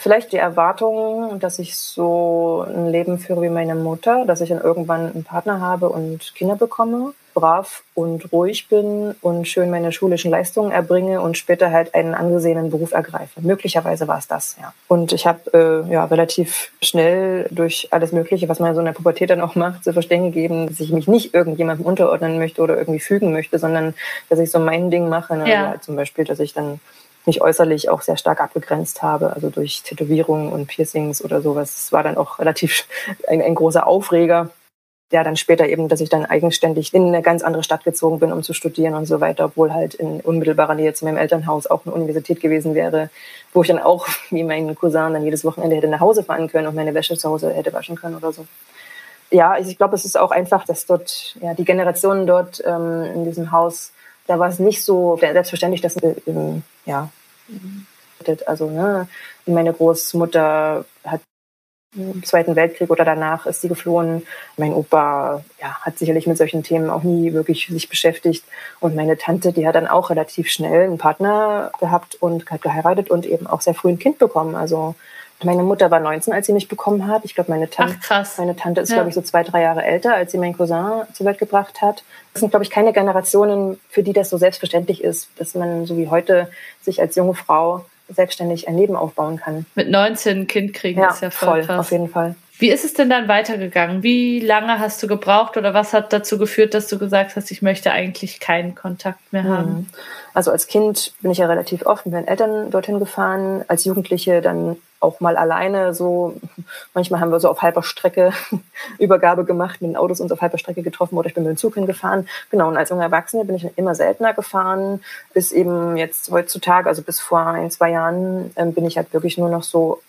Speaker 3: vielleicht die Erwartung, dass ich so ein Leben führe wie meine Mutter, dass ich dann irgendwann einen Partner habe und Kinder bekomme brav und ruhig bin und schön meine schulischen Leistungen erbringe und später halt einen angesehenen Beruf ergreife. Möglicherweise war es das, ja. Und ich habe äh, ja relativ schnell durch alles Mögliche, was man so in der Pubertät dann auch macht, zu verstehen gegeben, dass ich mich nicht irgendjemandem unterordnen möchte oder irgendwie fügen möchte, sondern dass ich so mein Ding mache. Ne? Ja. Also zum Beispiel, dass ich dann mich äußerlich auch sehr stark abgegrenzt habe, also durch Tätowierungen und Piercings oder sowas. Das war dann auch relativ ein, ein großer Aufreger ja dann später eben, dass ich dann eigenständig in eine ganz andere Stadt gezogen bin, um zu studieren und so weiter, obwohl halt in unmittelbarer Nähe zu meinem Elternhaus auch eine Universität gewesen wäre, wo ich dann auch, wie mein Cousin, dann jedes Wochenende hätte nach Hause fahren können und meine Wäsche zu Hause hätte waschen können oder so. Ja, ich glaube, es ist auch einfach, dass dort, ja, die Generationen dort ähm, in diesem Haus, da war es nicht so selbstverständlich, dass, ja, also ne, meine Großmutter hat im Zweiten Weltkrieg oder danach ist sie geflohen. Mein Opa ja, hat sicherlich mit solchen Themen auch nie wirklich sich beschäftigt. Und meine Tante, die hat dann auch relativ schnell einen Partner gehabt und hat geheiratet und eben auch sehr früh ein Kind bekommen. Also meine Mutter war 19, als sie mich bekommen hat. Ich glaube, meine Tante, Ach, meine Tante ist, ja. glaube ich, so zwei, drei Jahre älter, als sie meinen Cousin zur Welt gebracht hat. Das sind, glaube ich, keine Generationen, für die das so selbstverständlich ist, dass man so wie heute sich als junge Frau selbstständig ein Leben aufbauen kann.
Speaker 1: Mit 19 ein Kind kriegen ja, ist ja voll, voll krass.
Speaker 3: auf jeden Fall.
Speaker 1: Wie ist es denn dann weitergegangen? Wie lange hast du gebraucht oder was hat dazu geführt, dass du gesagt hast, ich möchte eigentlich keinen Kontakt mehr haben? Mhm.
Speaker 3: Also als Kind bin ich ja relativ oft mit meinen Eltern dorthin gefahren, als Jugendliche dann auch mal alleine so. Manchmal haben wir so auf halber Strecke Übergabe gemacht, mit den Autos uns auf halber Strecke getroffen oder ich bin mit dem Zug hingefahren. Genau, und als junge Erwachsene bin ich immer seltener gefahren, bis eben jetzt heutzutage, also bis vor ein, zwei Jahren, ähm, bin ich halt wirklich nur noch so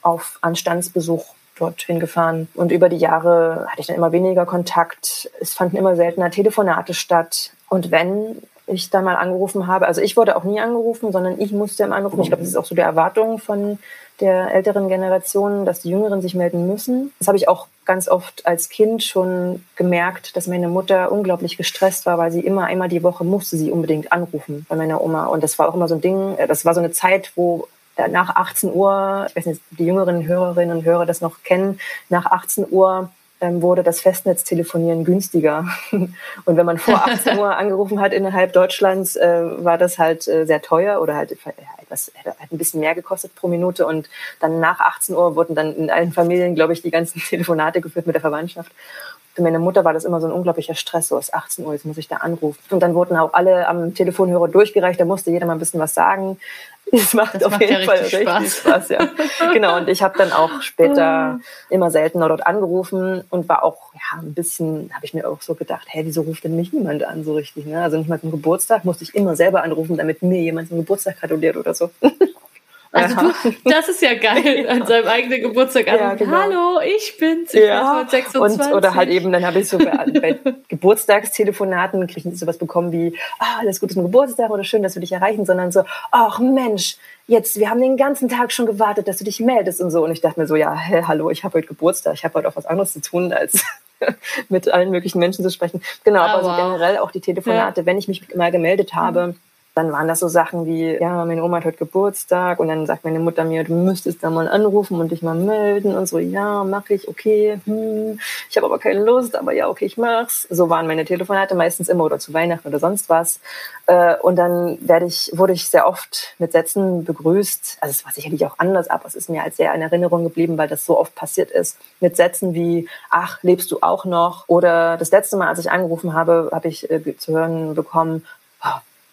Speaker 3: auf Anstandsbesuch dorthin gefahren. Und über die Jahre hatte ich dann immer weniger Kontakt. Es fanden immer seltener Telefonate statt. Und wenn ich dann mal angerufen habe, also ich wurde auch nie angerufen, sondern ich musste im anrufen. Ich glaube, das ist auch so die Erwartung von der älteren Generation, dass die Jüngeren sich melden müssen. Das habe ich auch ganz oft als Kind schon gemerkt, dass meine Mutter unglaublich gestresst war, weil sie immer einmal die Woche musste sie unbedingt anrufen bei meiner Oma. Und das war auch immer so ein Ding, äh, das war so eine Zeit, wo nach 18 Uhr, ich weiß nicht, die jüngeren Hörerinnen und Hörer das noch kennen, nach 18 Uhr ähm, wurde das Festnetztelefonieren günstiger. Und wenn man vor 18 Uhr angerufen hat innerhalb Deutschlands, äh, war das halt äh, sehr teuer oder halt etwas, hat ein bisschen mehr gekostet pro Minute. Und dann nach 18 Uhr wurden dann in allen Familien, glaube ich, die ganzen Telefonate geführt mit der Verwandtschaft. Für meine Mutter war das immer so ein unglaublicher Stress, so es 18 Uhr, jetzt muss ich da anrufen. Und dann wurden auch alle am Telefonhörer durchgereicht, da musste jeder mal ein bisschen was sagen. Es macht das auf macht jeden ja Fall richtig Spaß. Spaß, ja. genau, und ich habe dann auch später immer seltener dort angerufen und war auch ja ein bisschen, habe ich mir auch so gedacht, hey, wieso ruft denn mich niemand an so richtig? Ne? Also nicht mal zum Geburtstag musste ich immer selber anrufen, damit mir jemand zum Geburtstag gratuliert oder so.
Speaker 1: Also du, das ist ja geil, an seinem eigenen Geburtstag an. Ja, genau. Hallo, ich bin's, ich
Speaker 3: ja. bin 26. Und, oder halt eben, dann habe ich so bei, bei Geburtstagstelefonaten kriege ich nicht sowas bekommen wie, ah, alles Gute zum Geburtstag oder schön, dass wir dich erreichen, sondern so, ach Mensch, jetzt, wir haben den ganzen Tag schon gewartet, dass du dich meldest und so. Und ich dachte mir so, ja, hä, hallo, ich habe heute Geburtstag, ich habe heute auch was anderes zu tun, als mit allen möglichen Menschen zu sprechen. Genau, aber oh, wow. so generell auch die Telefonate, wenn ich mich mal gemeldet habe, dann waren das so Sachen wie, ja, meine Oma hat heute Geburtstag und dann sagt meine Mutter mir, du müsstest da mal anrufen und dich mal melden und so, ja, mach ich, okay, hm, ich habe aber keine Lust, aber ja, okay, ich mach's. So waren meine Telefonate meistens immer oder zu Weihnachten oder sonst was. Äh, und dann werde ich, wurde ich sehr oft mit Sätzen begrüßt. Also es war sicherlich auch anders, aber es ist mir als sehr in Erinnerung geblieben, weil das so oft passiert ist. Mit Sätzen wie, ach, lebst du auch noch? Oder das letzte Mal, als ich angerufen habe, habe ich äh, zu hören bekommen,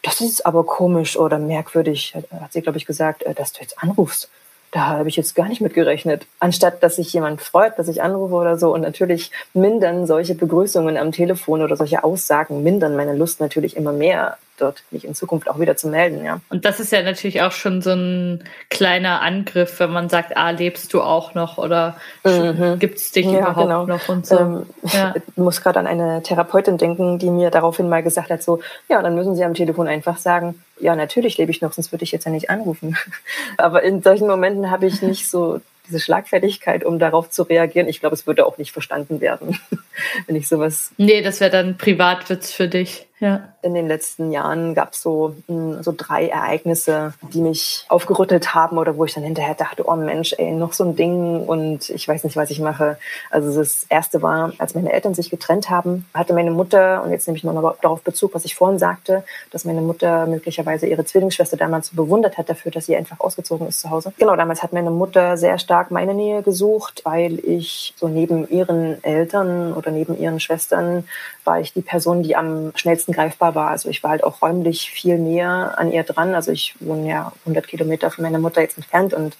Speaker 3: das ist aber komisch oder merkwürdig, hat sie, glaube ich, gesagt, äh, dass du jetzt anrufst. Da habe ich jetzt gar nicht mit gerechnet. Anstatt, dass sich jemand freut, dass ich anrufe oder so. Und natürlich mindern solche Begrüßungen am Telefon oder solche Aussagen mindern meine Lust natürlich immer mehr, dort mich in Zukunft auch wieder zu melden, ja.
Speaker 1: Und das ist ja natürlich auch schon so ein kleiner Angriff, wenn man sagt, ah, lebst du auch noch oder mhm. gibt es dich ja, überhaupt genau. noch und so. Ähm,
Speaker 3: ja. Ich muss gerade an eine Therapeutin denken, die mir daraufhin mal gesagt hat, so, ja, dann müssen Sie am Telefon einfach sagen, ja, natürlich lebe ich noch, sonst würde ich jetzt ja nicht anrufen. Aber in solchen Momenten habe ich nicht so diese Schlagfertigkeit, um darauf zu reagieren. Ich glaube, es würde auch nicht verstanden werden, wenn ich sowas.
Speaker 1: Nee, das wäre dann Privatwitz für dich. Ja.
Speaker 3: In den letzten Jahren gab es so, hm, so drei Ereignisse, die mich aufgerüttelt haben oder wo ich dann hinterher dachte, oh Mensch, ey, noch so ein Ding und ich weiß nicht, was ich mache. Also das erste war, als meine Eltern sich getrennt haben, hatte meine Mutter, und jetzt nehme ich mal darauf Bezug, was ich vorhin sagte, dass meine Mutter möglicherweise ihre Zwillingsschwester damals so bewundert hat dafür, dass sie einfach ausgezogen ist zu Hause. Genau, damals hat meine Mutter sehr stark meine Nähe gesucht, weil ich so neben ihren Eltern oder neben ihren Schwestern war ich die Person, die am schnellsten greifbar war. Also ich war halt auch räumlich viel näher an ihr dran. Also ich wohne ja 100 Kilometer von meiner Mutter jetzt entfernt und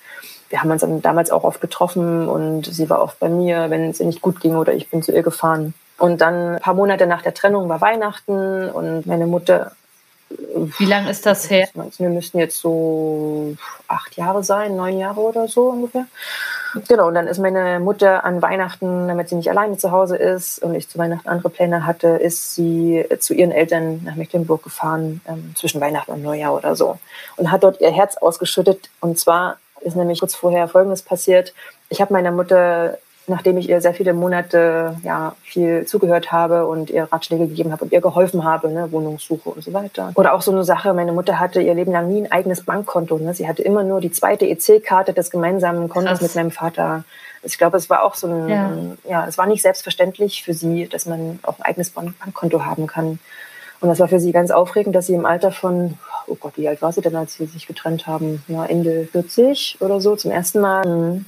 Speaker 3: wir haben uns dann damals auch oft getroffen und sie war oft bei mir, wenn es ihr nicht gut ging oder ich bin zu ihr gefahren. Und dann ein paar Monate nach der Trennung war Weihnachten und meine Mutter.
Speaker 1: Wie lange ist das her?
Speaker 3: Wir müssten jetzt so acht Jahre sein, neun Jahre oder so ungefähr. Genau, und dann ist meine Mutter an Weihnachten, damit sie nicht alleine zu Hause ist und ich zu Weihnachten andere Pläne hatte, ist sie zu ihren Eltern nach Mecklenburg gefahren, ähm, zwischen Weihnachten und Neujahr oder so. Und hat dort ihr Herz ausgeschüttet. Und zwar ist nämlich kurz vorher Folgendes passiert. Ich habe meiner Mutter nachdem ich ihr sehr viele Monate ja viel zugehört habe und ihr Ratschläge gegeben habe und ihr geholfen habe, ne, Wohnungssuche und so weiter. Oder auch so eine Sache, meine Mutter hatte ihr Leben lang nie ein eigenes Bankkonto. Ne? Sie hatte immer nur die zweite EC-Karte des gemeinsamen Kontos Krass. mit meinem Vater. Ich glaube, es war auch so ein, ja. ja, es war nicht selbstverständlich für sie, dass man auch ein eigenes Bankkonto haben kann. Und das war für sie ganz aufregend, dass sie im Alter von, oh Gott, wie alt war sie denn, als sie sich getrennt haben? Ja, Ende 40 oder so, zum ersten Mal ein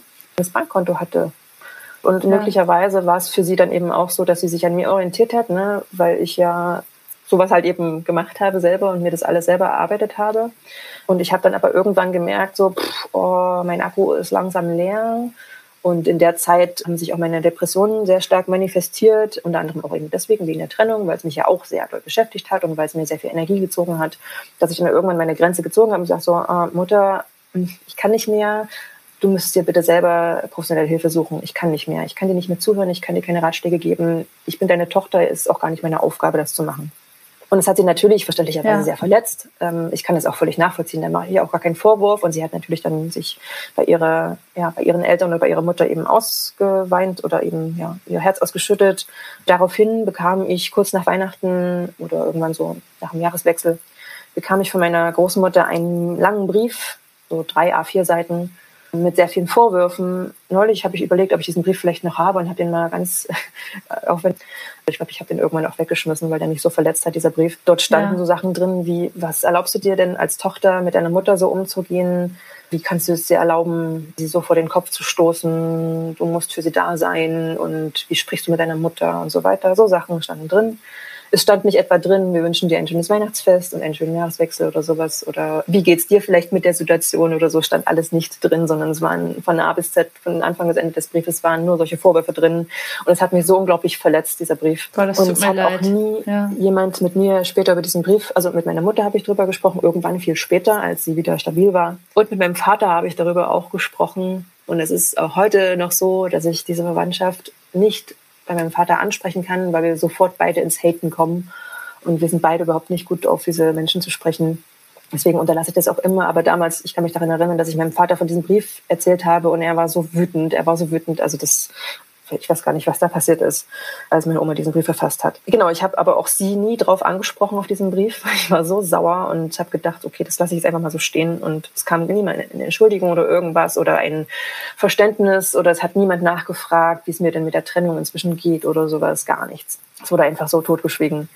Speaker 3: Bankkonto hatte. Und ja. möglicherweise war es für sie dann eben auch so, dass sie sich an mir orientiert hat, ne? weil ich ja sowas halt eben gemacht habe selber und mir das alles selber erarbeitet habe. Und ich habe dann aber irgendwann gemerkt, so, pff, oh, mein Akku ist langsam leer. Und in der Zeit haben sich auch meine Depressionen sehr stark manifestiert, unter anderem auch eben deswegen wegen der Trennung, weil es mich ja auch sehr doll beschäftigt hat und weil es mir sehr viel Energie gezogen hat, dass ich dann irgendwann meine Grenze gezogen habe und gesagt so, ah, Mutter, ich kann nicht mehr, du müsstest dir bitte selber professionelle Hilfe suchen. Ich kann nicht mehr. Ich kann dir nicht mehr zuhören. Ich kann dir keine Ratschläge geben. Ich bin deine Tochter. Ist auch gar nicht meine Aufgabe, das zu machen. Und es hat sie natürlich verständlicherweise ja. sehr verletzt. Ähm, ich kann es auch völlig nachvollziehen. Da mache ich auch gar keinen Vorwurf. Und sie hat natürlich dann sich bei ihrer, ja, bei ihren Eltern oder bei ihrer Mutter eben ausgeweint oder eben, ja, ihr Herz ausgeschüttet. Daraufhin bekam ich kurz nach Weihnachten oder irgendwann so nach dem Jahreswechsel bekam ich von meiner Großmutter einen langen Brief, so drei A4 Seiten, mit sehr vielen Vorwürfen. Neulich habe ich überlegt, ob ich diesen Brief vielleicht noch habe und habe den mal ganz, auch wenn, ich glaube, ich habe den irgendwann auch weggeschmissen, weil der mich so verletzt hat, dieser Brief. Dort standen ja. so Sachen drin wie, was erlaubst du dir denn als Tochter mit deiner Mutter so umzugehen? Wie kannst du es dir erlauben, sie so vor den Kopf zu stoßen? Du musst für sie da sein und wie sprichst du mit deiner Mutter und so weiter. So Sachen standen drin es stand nicht etwa drin, wir wünschen dir ein schönes Weihnachtsfest und einen schönen Jahreswechsel oder sowas oder wie geht's dir vielleicht mit der Situation oder so, stand alles nicht drin, sondern es waren von A bis Z, von Anfang bis Ende des Briefes waren nur solche Vorwürfe drin und es hat mich so unglaublich verletzt, dieser Brief.
Speaker 1: Boah, das
Speaker 3: und es hat
Speaker 1: leid.
Speaker 3: auch nie ja. jemand mit mir später über diesen Brief, also mit meiner Mutter habe ich drüber gesprochen, irgendwann viel später, als sie wieder stabil war. Und mit meinem Vater habe ich darüber auch gesprochen. Und es ist auch heute noch so, dass ich diese Verwandtschaft nicht bei meinem Vater ansprechen kann, weil wir sofort beide ins Haten kommen. Und wir sind beide überhaupt nicht gut auf diese Menschen zu sprechen. Deswegen unterlasse ich das auch immer. Aber damals, ich kann mich daran erinnern, dass ich meinem Vater von diesem Brief erzählt habe und er war so wütend. Er war so wütend. Also das ich weiß gar nicht, was da passiert ist, als meine Oma diesen Brief verfasst hat. Genau, ich habe aber auch sie nie drauf angesprochen auf diesen Brief. Ich war so sauer und habe gedacht, okay, das lasse ich jetzt einfach mal so stehen. Und es kam niemand eine Entschuldigung oder irgendwas oder ein Verständnis oder es hat niemand nachgefragt, wie es mir denn mit der Trennung inzwischen geht oder sowas, gar nichts. Es wurde einfach so totgeschwiegen.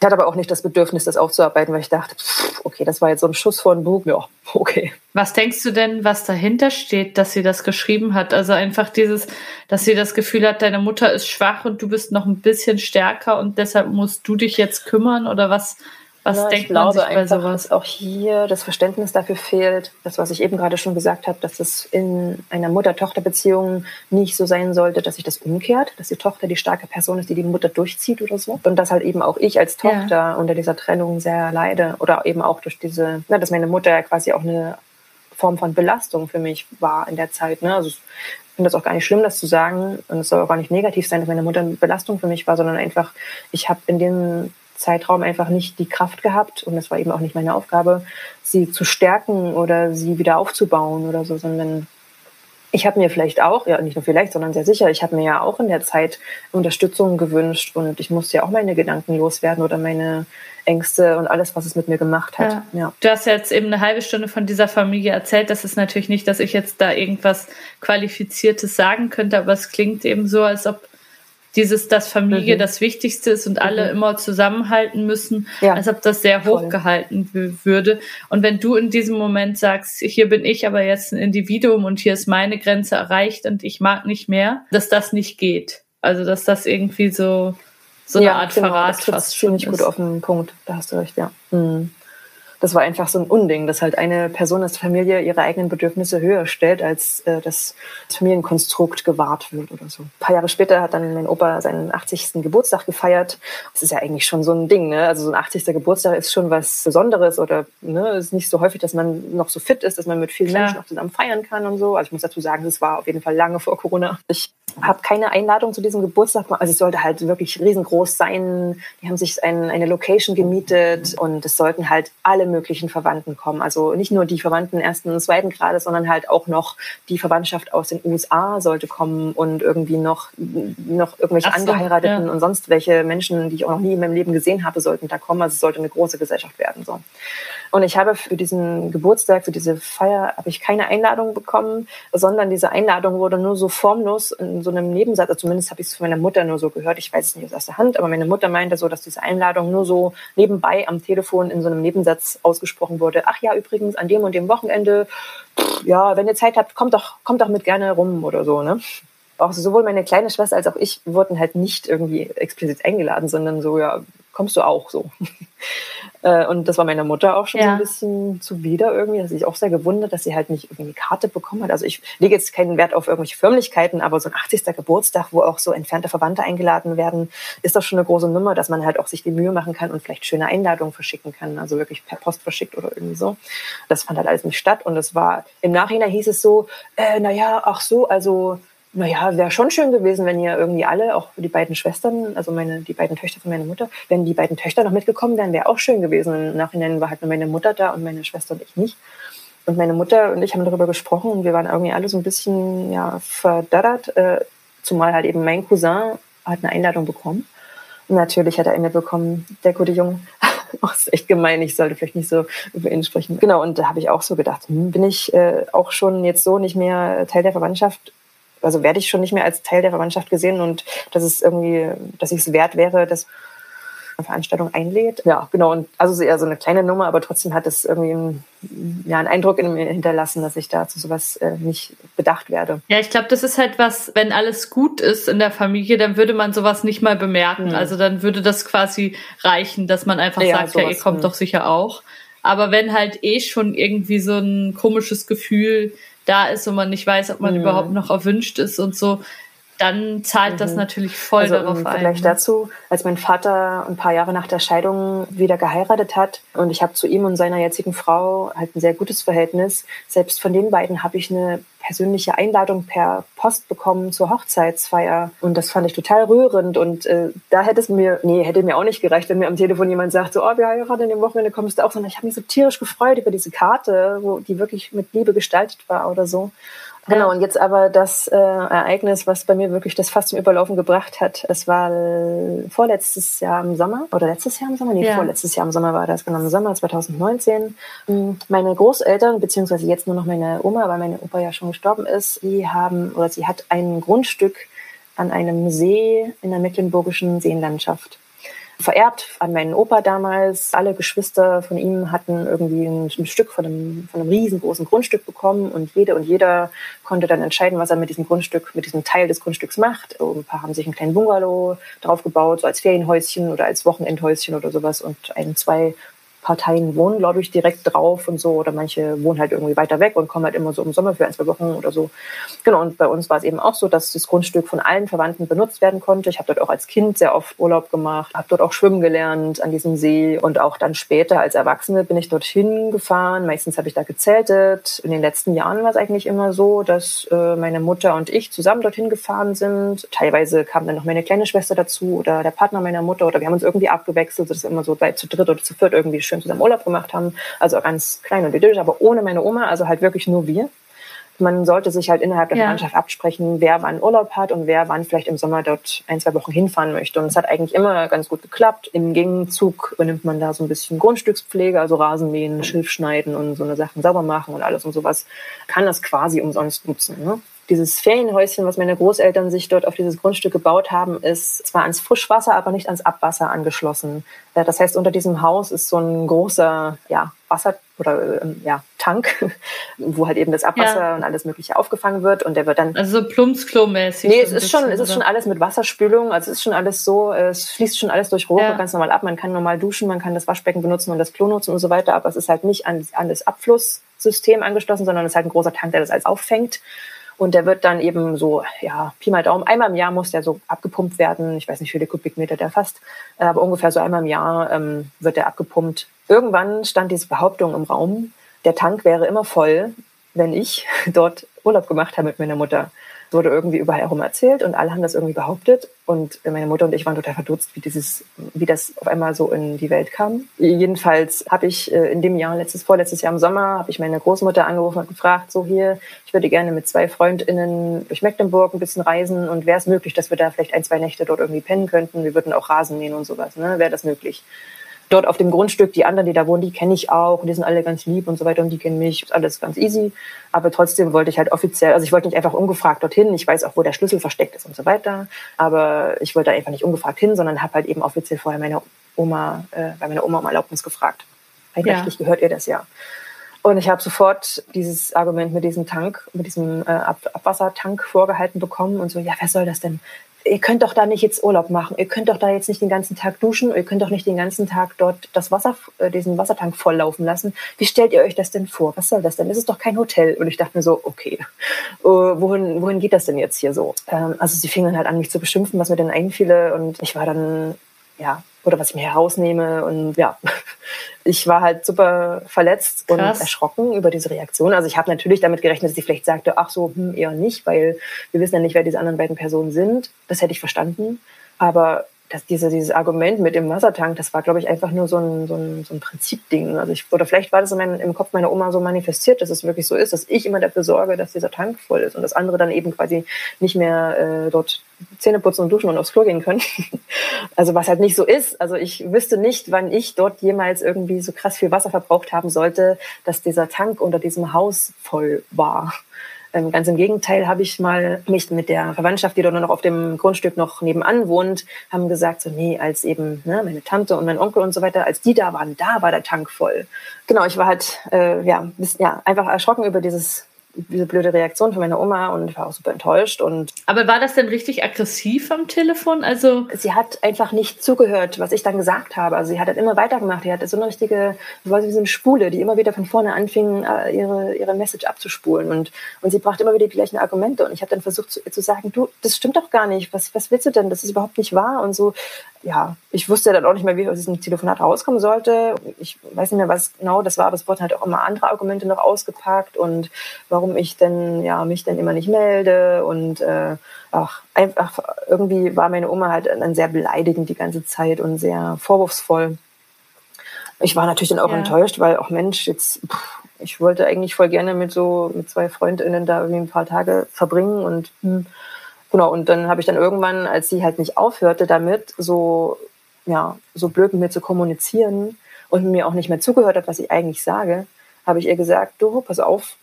Speaker 3: Ich hatte aber auch nicht das Bedürfnis, das aufzuarbeiten, weil ich dachte, pff, okay, das war jetzt so ein Schuss vor den Bug. Ja, okay.
Speaker 1: Was denkst du denn, was dahinter steht, dass sie das geschrieben hat? Also einfach dieses, dass sie das Gefühl hat, deine Mutter ist schwach und du bist noch ein bisschen stärker und deshalb musst du dich jetzt kümmern oder was, was ja, denkt man sich bei sowas?
Speaker 3: Dass auch hier das Verständnis dafür fehlt, das, was ich eben gerade schon gesagt habe, dass es in einer Mutter-Tochter-Beziehung nicht so sein sollte, dass sich das umkehrt, dass die Tochter die starke Person ist, die die Mutter durchzieht oder so. Und dass halt eben auch ich als Tochter ja. unter dieser Trennung sehr leide oder eben auch durch diese, na, dass meine Mutter ja quasi auch eine Form von Belastung für mich war in der Zeit. Ne? Also ich finde das auch gar nicht schlimm, das zu sagen. Und es soll auch gar nicht negativ sein, dass meine Mutter eine Belastung für mich war, sondern einfach, ich habe in dem Zeitraum einfach nicht die Kraft gehabt und es war eben auch nicht meine Aufgabe, sie zu stärken oder sie wieder aufzubauen oder so, sondern ich habe mir vielleicht auch, ja nicht nur vielleicht, sondern sehr sicher, ich habe mir ja auch in der Zeit Unterstützung gewünscht und ich musste ja auch meine Gedanken loswerden oder meine Ängste und alles, was es mit mir gemacht hat. Ja.
Speaker 1: ja. Du hast jetzt eben eine halbe Stunde von dieser Familie erzählt. Das ist natürlich nicht, dass ich jetzt da irgendwas Qualifiziertes sagen könnte, aber es klingt eben so, als ob dieses, dass Familie mhm. das Wichtigste ist und alle mhm. immer zusammenhalten müssen, ja. als ob das sehr hochgehalten würde. Und wenn du in diesem Moment sagst, hier bin ich aber jetzt ein Individuum und hier ist meine Grenze erreicht und ich mag nicht mehr, dass das nicht geht. Also, dass das irgendwie so, so eine Art genau, Verrat
Speaker 3: das fast schon ziemlich gut auf den Punkt. Da hast du recht, ja. Mhm das war einfach so ein Unding, dass halt eine Person aus der Familie ihre eigenen Bedürfnisse höher stellt, als äh, das Familienkonstrukt gewahrt wird oder so. Ein paar Jahre später hat dann mein Opa seinen 80. Geburtstag gefeiert. Das ist ja eigentlich schon so ein Ding, ne? Also so ein 80. Geburtstag ist schon was Besonderes oder ne, ist nicht so häufig, dass man noch so fit ist, dass man mit vielen Klar. Menschen auch zusammen feiern kann und so. Also ich muss dazu sagen, das war auf jeden Fall lange vor Corona. Ich habe keine Einladung zu diesem Geburtstag. Also es sollte halt wirklich riesengroß sein. Die haben sich ein, eine Location gemietet und es sollten halt alle möglichen Verwandten kommen. Also nicht nur die Verwandten ersten und zweiten Grades, sondern halt auch noch die Verwandtschaft aus den USA sollte kommen und irgendwie noch, noch irgendwelche so, Angeheirateten ja. und sonst welche Menschen, die ich auch noch nie in meinem Leben gesehen habe, sollten da kommen. Also es sollte eine große Gesellschaft werden. So. Und ich habe für diesen Geburtstag, für diese Feier, habe ich keine Einladung bekommen, sondern diese Einladung wurde nur so formlos in so einem Nebensatz, also zumindest habe ich es von meiner Mutter nur so gehört, ich weiß es nicht aus erster Hand, aber meine Mutter meinte so, dass diese Einladung nur so nebenbei am Telefon in so einem Nebensatz ausgesprochen wurde. Ach ja, übrigens, an dem und dem Wochenende, ja, wenn ihr Zeit habt, kommt doch, kommt doch mit gerne rum oder so, ne? Auch sowohl meine kleine Schwester als auch ich wurden halt nicht irgendwie explizit eingeladen, sondern so, ja, kommst du auch so. Äh, und das war meiner Mutter auch schon ja. so ein bisschen zuwider irgendwie. dass sich auch sehr gewundert, dass sie halt nicht irgendwie eine Karte bekommen hat. Also ich lege jetzt keinen Wert auf irgendwelche Förmlichkeiten, aber so ein 80. Geburtstag, wo auch so entfernte Verwandte eingeladen werden, ist doch schon eine große Nummer, dass man halt auch sich die Mühe machen kann und vielleicht schöne Einladungen verschicken kann. Also wirklich per Post verschickt oder irgendwie so. Das fand halt alles nicht statt. Und es war, im Nachhinein hieß es so, äh, naja, ach so, also naja, wäre schon schön gewesen, wenn ihr irgendwie alle, auch die beiden Schwestern, also meine, die beiden Töchter von meiner Mutter, wenn die beiden Töchter noch mitgekommen wären, wäre auch schön gewesen. Im Nachhinein war halt nur meine Mutter da und meine Schwester und ich nicht. Und meine Mutter und ich haben darüber gesprochen und wir waren irgendwie alle so ein bisschen ja, verdaddert, äh, zumal halt eben mein Cousin hat eine Einladung bekommen. Und natürlich hat er eine bekommen, der gute Junge. Oh, ist echt gemein, ich sollte vielleicht nicht so über ihn sprechen. Genau, und da habe ich auch so gedacht, hm, bin ich äh, auch schon jetzt so nicht mehr Teil der Verwandtschaft also werde ich schon nicht mehr als Teil der Verwandtschaft gesehen und dass es irgendwie, dass ich es wert wäre, dass eine Veranstaltung einlädt. Ja, genau. Und also eher so eine kleine Nummer, aber trotzdem hat es irgendwie einen, ja, einen Eindruck in mir hinterlassen, dass ich da zu sowas äh, nicht bedacht werde.
Speaker 1: Ja, ich glaube, das ist halt was, wenn alles gut ist in der Familie, dann würde man sowas nicht mal bemerken. Mhm. Also dann würde das quasi reichen, dass man einfach ja, sagt, sowas, ja, ihr kommt mh. doch sicher auch. Aber wenn halt eh schon irgendwie so ein komisches Gefühl da ist und man nicht weiß, ob man mhm. überhaupt noch erwünscht ist und so, dann zahlt mhm. das natürlich voll also darauf ein.
Speaker 3: Vielleicht dazu, als mein Vater ein paar Jahre nach der Scheidung wieder geheiratet hat und ich habe zu ihm und seiner jetzigen Frau halt ein sehr gutes Verhältnis. Selbst von den beiden habe ich eine persönliche Einladung per Post bekommen zur Hochzeitsfeier. Und das fand ich total rührend. Und äh, da hätte es mir, nee, hätte mir auch nicht gereicht, wenn mir am Telefon jemand sagt, so, oh, wir heiraten in dem Wochenende, kommst du auch, sondern ich habe mich so tierisch gefreut über diese Karte, wo die wirklich mit Liebe gestaltet war oder so. Genau, und jetzt aber das äh, Ereignis, was bei mir wirklich das fast zum Überlaufen gebracht hat. Es war vorletztes Jahr im Sommer oder letztes Jahr im Sommer? Nee, ja. vorletztes Jahr im Sommer war das, genau im Sommer 2019. Hm, meine Großeltern, beziehungsweise jetzt nur noch meine Oma, weil meine Opa ja schon gestorben ist, die haben oder sie hat ein Grundstück an einem See in der mecklenburgischen Seenlandschaft vererbt an meinen Opa damals. Alle Geschwister von ihm hatten irgendwie ein, ein, Stück von einem, von einem riesengroßen Grundstück bekommen und jede und jeder konnte dann entscheiden, was er mit diesem Grundstück, mit diesem Teil des Grundstücks macht. Ein paar haben sich einen kleinen Bungalow drauf gebaut, so als Ferienhäuschen oder als Wochenendhäuschen oder sowas und ein, zwei Parteien wohnen, glaube ich, direkt drauf und so. Oder manche wohnen halt irgendwie weiter weg und kommen halt immer so im Sommer für ein, zwei Wochen oder so. Genau, und bei uns war es eben auch so, dass das Grundstück von allen Verwandten benutzt werden konnte. Ich habe dort auch als Kind sehr oft Urlaub gemacht, habe dort auch schwimmen gelernt an diesem See. Und auch dann später als Erwachsene bin ich dorthin gefahren. Meistens habe ich da gezeltet. In den letzten Jahren war es eigentlich immer so, dass äh, meine Mutter und ich zusammen dorthin gefahren sind. Teilweise kam dann noch meine kleine Schwester dazu oder der Partner meiner Mutter oder wir haben uns irgendwie abgewechselt, dass immer so bei zu dritt oder zu viert irgendwie schön zusammen Urlaub gemacht haben. Also ganz klein und idyllisch, aber ohne meine Oma, also halt wirklich nur wir. Man sollte sich halt innerhalb der ja. Absprechen, wer wann Urlaub hat und wer wann vielleicht im Sommer dort ein, zwei Wochen hinfahren möchte. Und es hat eigentlich immer ganz gut geklappt. Im Gegenzug übernimmt man da so ein bisschen Grundstückspflege, also Rasenmähen, Schilf schneiden und so eine Sachen sauber machen und alles und sowas. Kann das quasi umsonst nutzen. Ne? Dieses Ferienhäuschen, was meine Großeltern sich dort auf dieses Grundstück gebaut haben, ist zwar ans Frischwasser, aber nicht ans Abwasser angeschlossen. Äh, das heißt, unter diesem Haus ist so ein großer ja, Wasser- oder ähm, ja, Tank, wo halt eben das Abwasser ja. und alles Mögliche aufgefangen wird und der wird dann.
Speaker 1: Also so Plumpsklo-mäßig.
Speaker 3: Nee, es ist bisschen, schon, es ist schon alles mit Wasserspülung, also es ist schon alles so, es fließt schon alles durch Rohre ja. ganz normal ab. Man kann normal duschen, man kann das Waschbecken benutzen und das Klo nutzen und so weiter, aber es ist halt nicht an, an das Abflusssystem angeschlossen, sondern es ist halt ein großer Tank, der das alles auffängt. Und der wird dann eben so, ja, Pi mal Daumen, einmal im Jahr muss der so abgepumpt werden. Ich weiß nicht, wie viele Kubikmeter der fasst, aber ungefähr so einmal im Jahr ähm, wird der abgepumpt. Irgendwann stand diese Behauptung im Raum, der Tank wäre immer voll, wenn ich dort Urlaub gemacht habe mit meiner Mutter wurde irgendwie überall herum erzählt und alle haben das irgendwie behauptet. Und meine Mutter und ich waren total verdutzt, wie dieses, wie das auf einmal so in die Welt kam. Jedenfalls habe ich äh, in dem Jahr, letztes, vorletztes Jahr im Sommer, habe ich meine Großmutter angerufen und gefragt, so hier, ich würde gerne mit zwei FreundInnen durch Mecklenburg ein bisschen reisen und wäre es möglich, dass wir da vielleicht ein, zwei Nächte dort irgendwie pennen könnten? Wir würden auch Rasen mähen und sowas, ne? Wäre das möglich? Dort auf dem Grundstück, die anderen, die da wohnen, die kenne ich auch und die sind alle ganz lieb und so weiter und die kennen mich, ist alles ganz easy. Aber trotzdem wollte ich halt offiziell, also ich wollte nicht einfach ungefragt dorthin, ich weiß auch, wo der Schlüssel versteckt ist und so weiter, aber ich wollte einfach nicht ungefragt hin, sondern habe halt eben offiziell vorher meine Oma, äh, bei meiner Oma um Erlaubnis gefragt. Rechtlich ja. gehört ihr das ja. Und ich habe sofort dieses Argument mit diesem Tank, mit diesem äh, Ab Abwassertank vorgehalten bekommen und so, ja, wer soll das denn ihr könnt doch da nicht jetzt Urlaub machen, ihr könnt doch da jetzt nicht den ganzen Tag duschen, ihr könnt doch nicht den ganzen Tag dort das Wasser, äh, diesen Wassertank volllaufen lassen. Wie stellt ihr euch das denn vor? Was soll das denn? Das ist doch kein Hotel. Und ich dachte mir so, okay, uh, wohin, wohin geht das denn jetzt hier so? Ähm, also sie fingen halt an, mich zu beschimpfen, was mir denn einfiele. Und ich war dann, ja, oder was ich mir herausnehme. Und ja, ich war halt super verletzt Krass. und erschrocken über diese Reaktion. Also ich habe natürlich damit gerechnet, dass sie vielleicht sagte, ach so, hm, eher nicht, weil wir wissen ja nicht, wer diese anderen beiden Personen sind. Das hätte ich verstanden. Aber dass diese, dieses Argument mit dem Wassertank, das war, glaube ich, einfach nur so ein, so ein, so ein Prinzipding. Also ich, oder vielleicht war das in mein, im Kopf meiner Oma so manifestiert, dass es wirklich so ist, dass ich immer dafür sorge, dass dieser Tank voll ist und dass andere dann eben quasi nicht mehr äh, dort Zähne putzen und duschen und aufs Klo gehen können. also was halt nicht so ist. Also ich wüsste nicht, wann ich dort jemals irgendwie so krass viel Wasser verbraucht haben sollte, dass dieser Tank unter diesem Haus voll war. Ähm, ganz im Gegenteil habe ich mal mich mit der Verwandtschaft, die dort noch auf dem Grundstück noch nebenan wohnt, haben gesagt, so nee, als eben ne, meine Tante und mein Onkel und so weiter, als die da waren, da war der Tank voll. Genau, ich war halt äh, ja, bisschen, ja einfach erschrocken über dieses diese blöde Reaktion von meiner Oma und war auch super enttäuscht. Und
Speaker 1: Aber war das denn richtig aggressiv am Telefon? Also
Speaker 3: sie hat einfach nicht zugehört, was ich dann gesagt habe. Also sie hat halt immer weitergemacht. Die hatte so eine richtige, so wie so eine Spule, die immer wieder von vorne anfing, äh, ihre, ihre Message abzuspulen. Und, und sie brachte immer wieder die gleichen Argumente. Und ich habe dann versucht zu, zu sagen, du, das stimmt doch gar nicht. Was, was willst du denn? Das ist überhaupt nicht wahr. Und so, ja, ich wusste dann auch nicht mehr, wie ich aus diesem Telefonat rauskommen sollte. Ich weiß nicht mehr, was genau das war, aber es wurden halt auch immer andere Argumente noch ausgepackt und warum ich denn, ja, mich dann immer nicht melde und äh, ach, einfach irgendwie war meine Oma halt dann sehr beleidigend die ganze Zeit und sehr vorwurfsvoll. Ich war natürlich dann auch ja. enttäuscht, weil auch Mensch, jetzt, pff, ich wollte eigentlich voll gerne mit so, mit zwei FreundInnen da irgendwie ein paar Tage verbringen und, hm, Genau, und dann habe ich dann irgendwann, als sie halt nicht aufhörte damit, so, ja, so blöd mit mir zu kommunizieren und mir auch nicht mehr zugehört hat, was ich eigentlich sage, habe ich ihr gesagt, du, pass auf,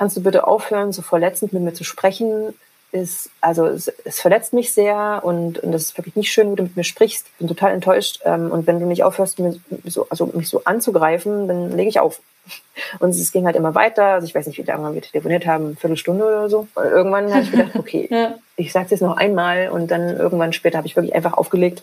Speaker 3: kannst du bitte aufhören, so verletzend mit mir zu sprechen? Ist, also es, es verletzt mich sehr und, und das ist wirklich nicht schön, wie du mit mir sprichst. Ich bin total enttäuscht. Ähm, und wenn du nicht aufhörst, mir so, also mich so anzugreifen, dann lege ich auf. Und es ging halt immer weiter. Also ich weiß nicht, wie lange wir telefoniert haben, eine Viertelstunde oder so. Und irgendwann habe ich gedacht, okay, ja. ich sage es jetzt noch einmal und dann irgendwann später habe ich wirklich einfach aufgelegt,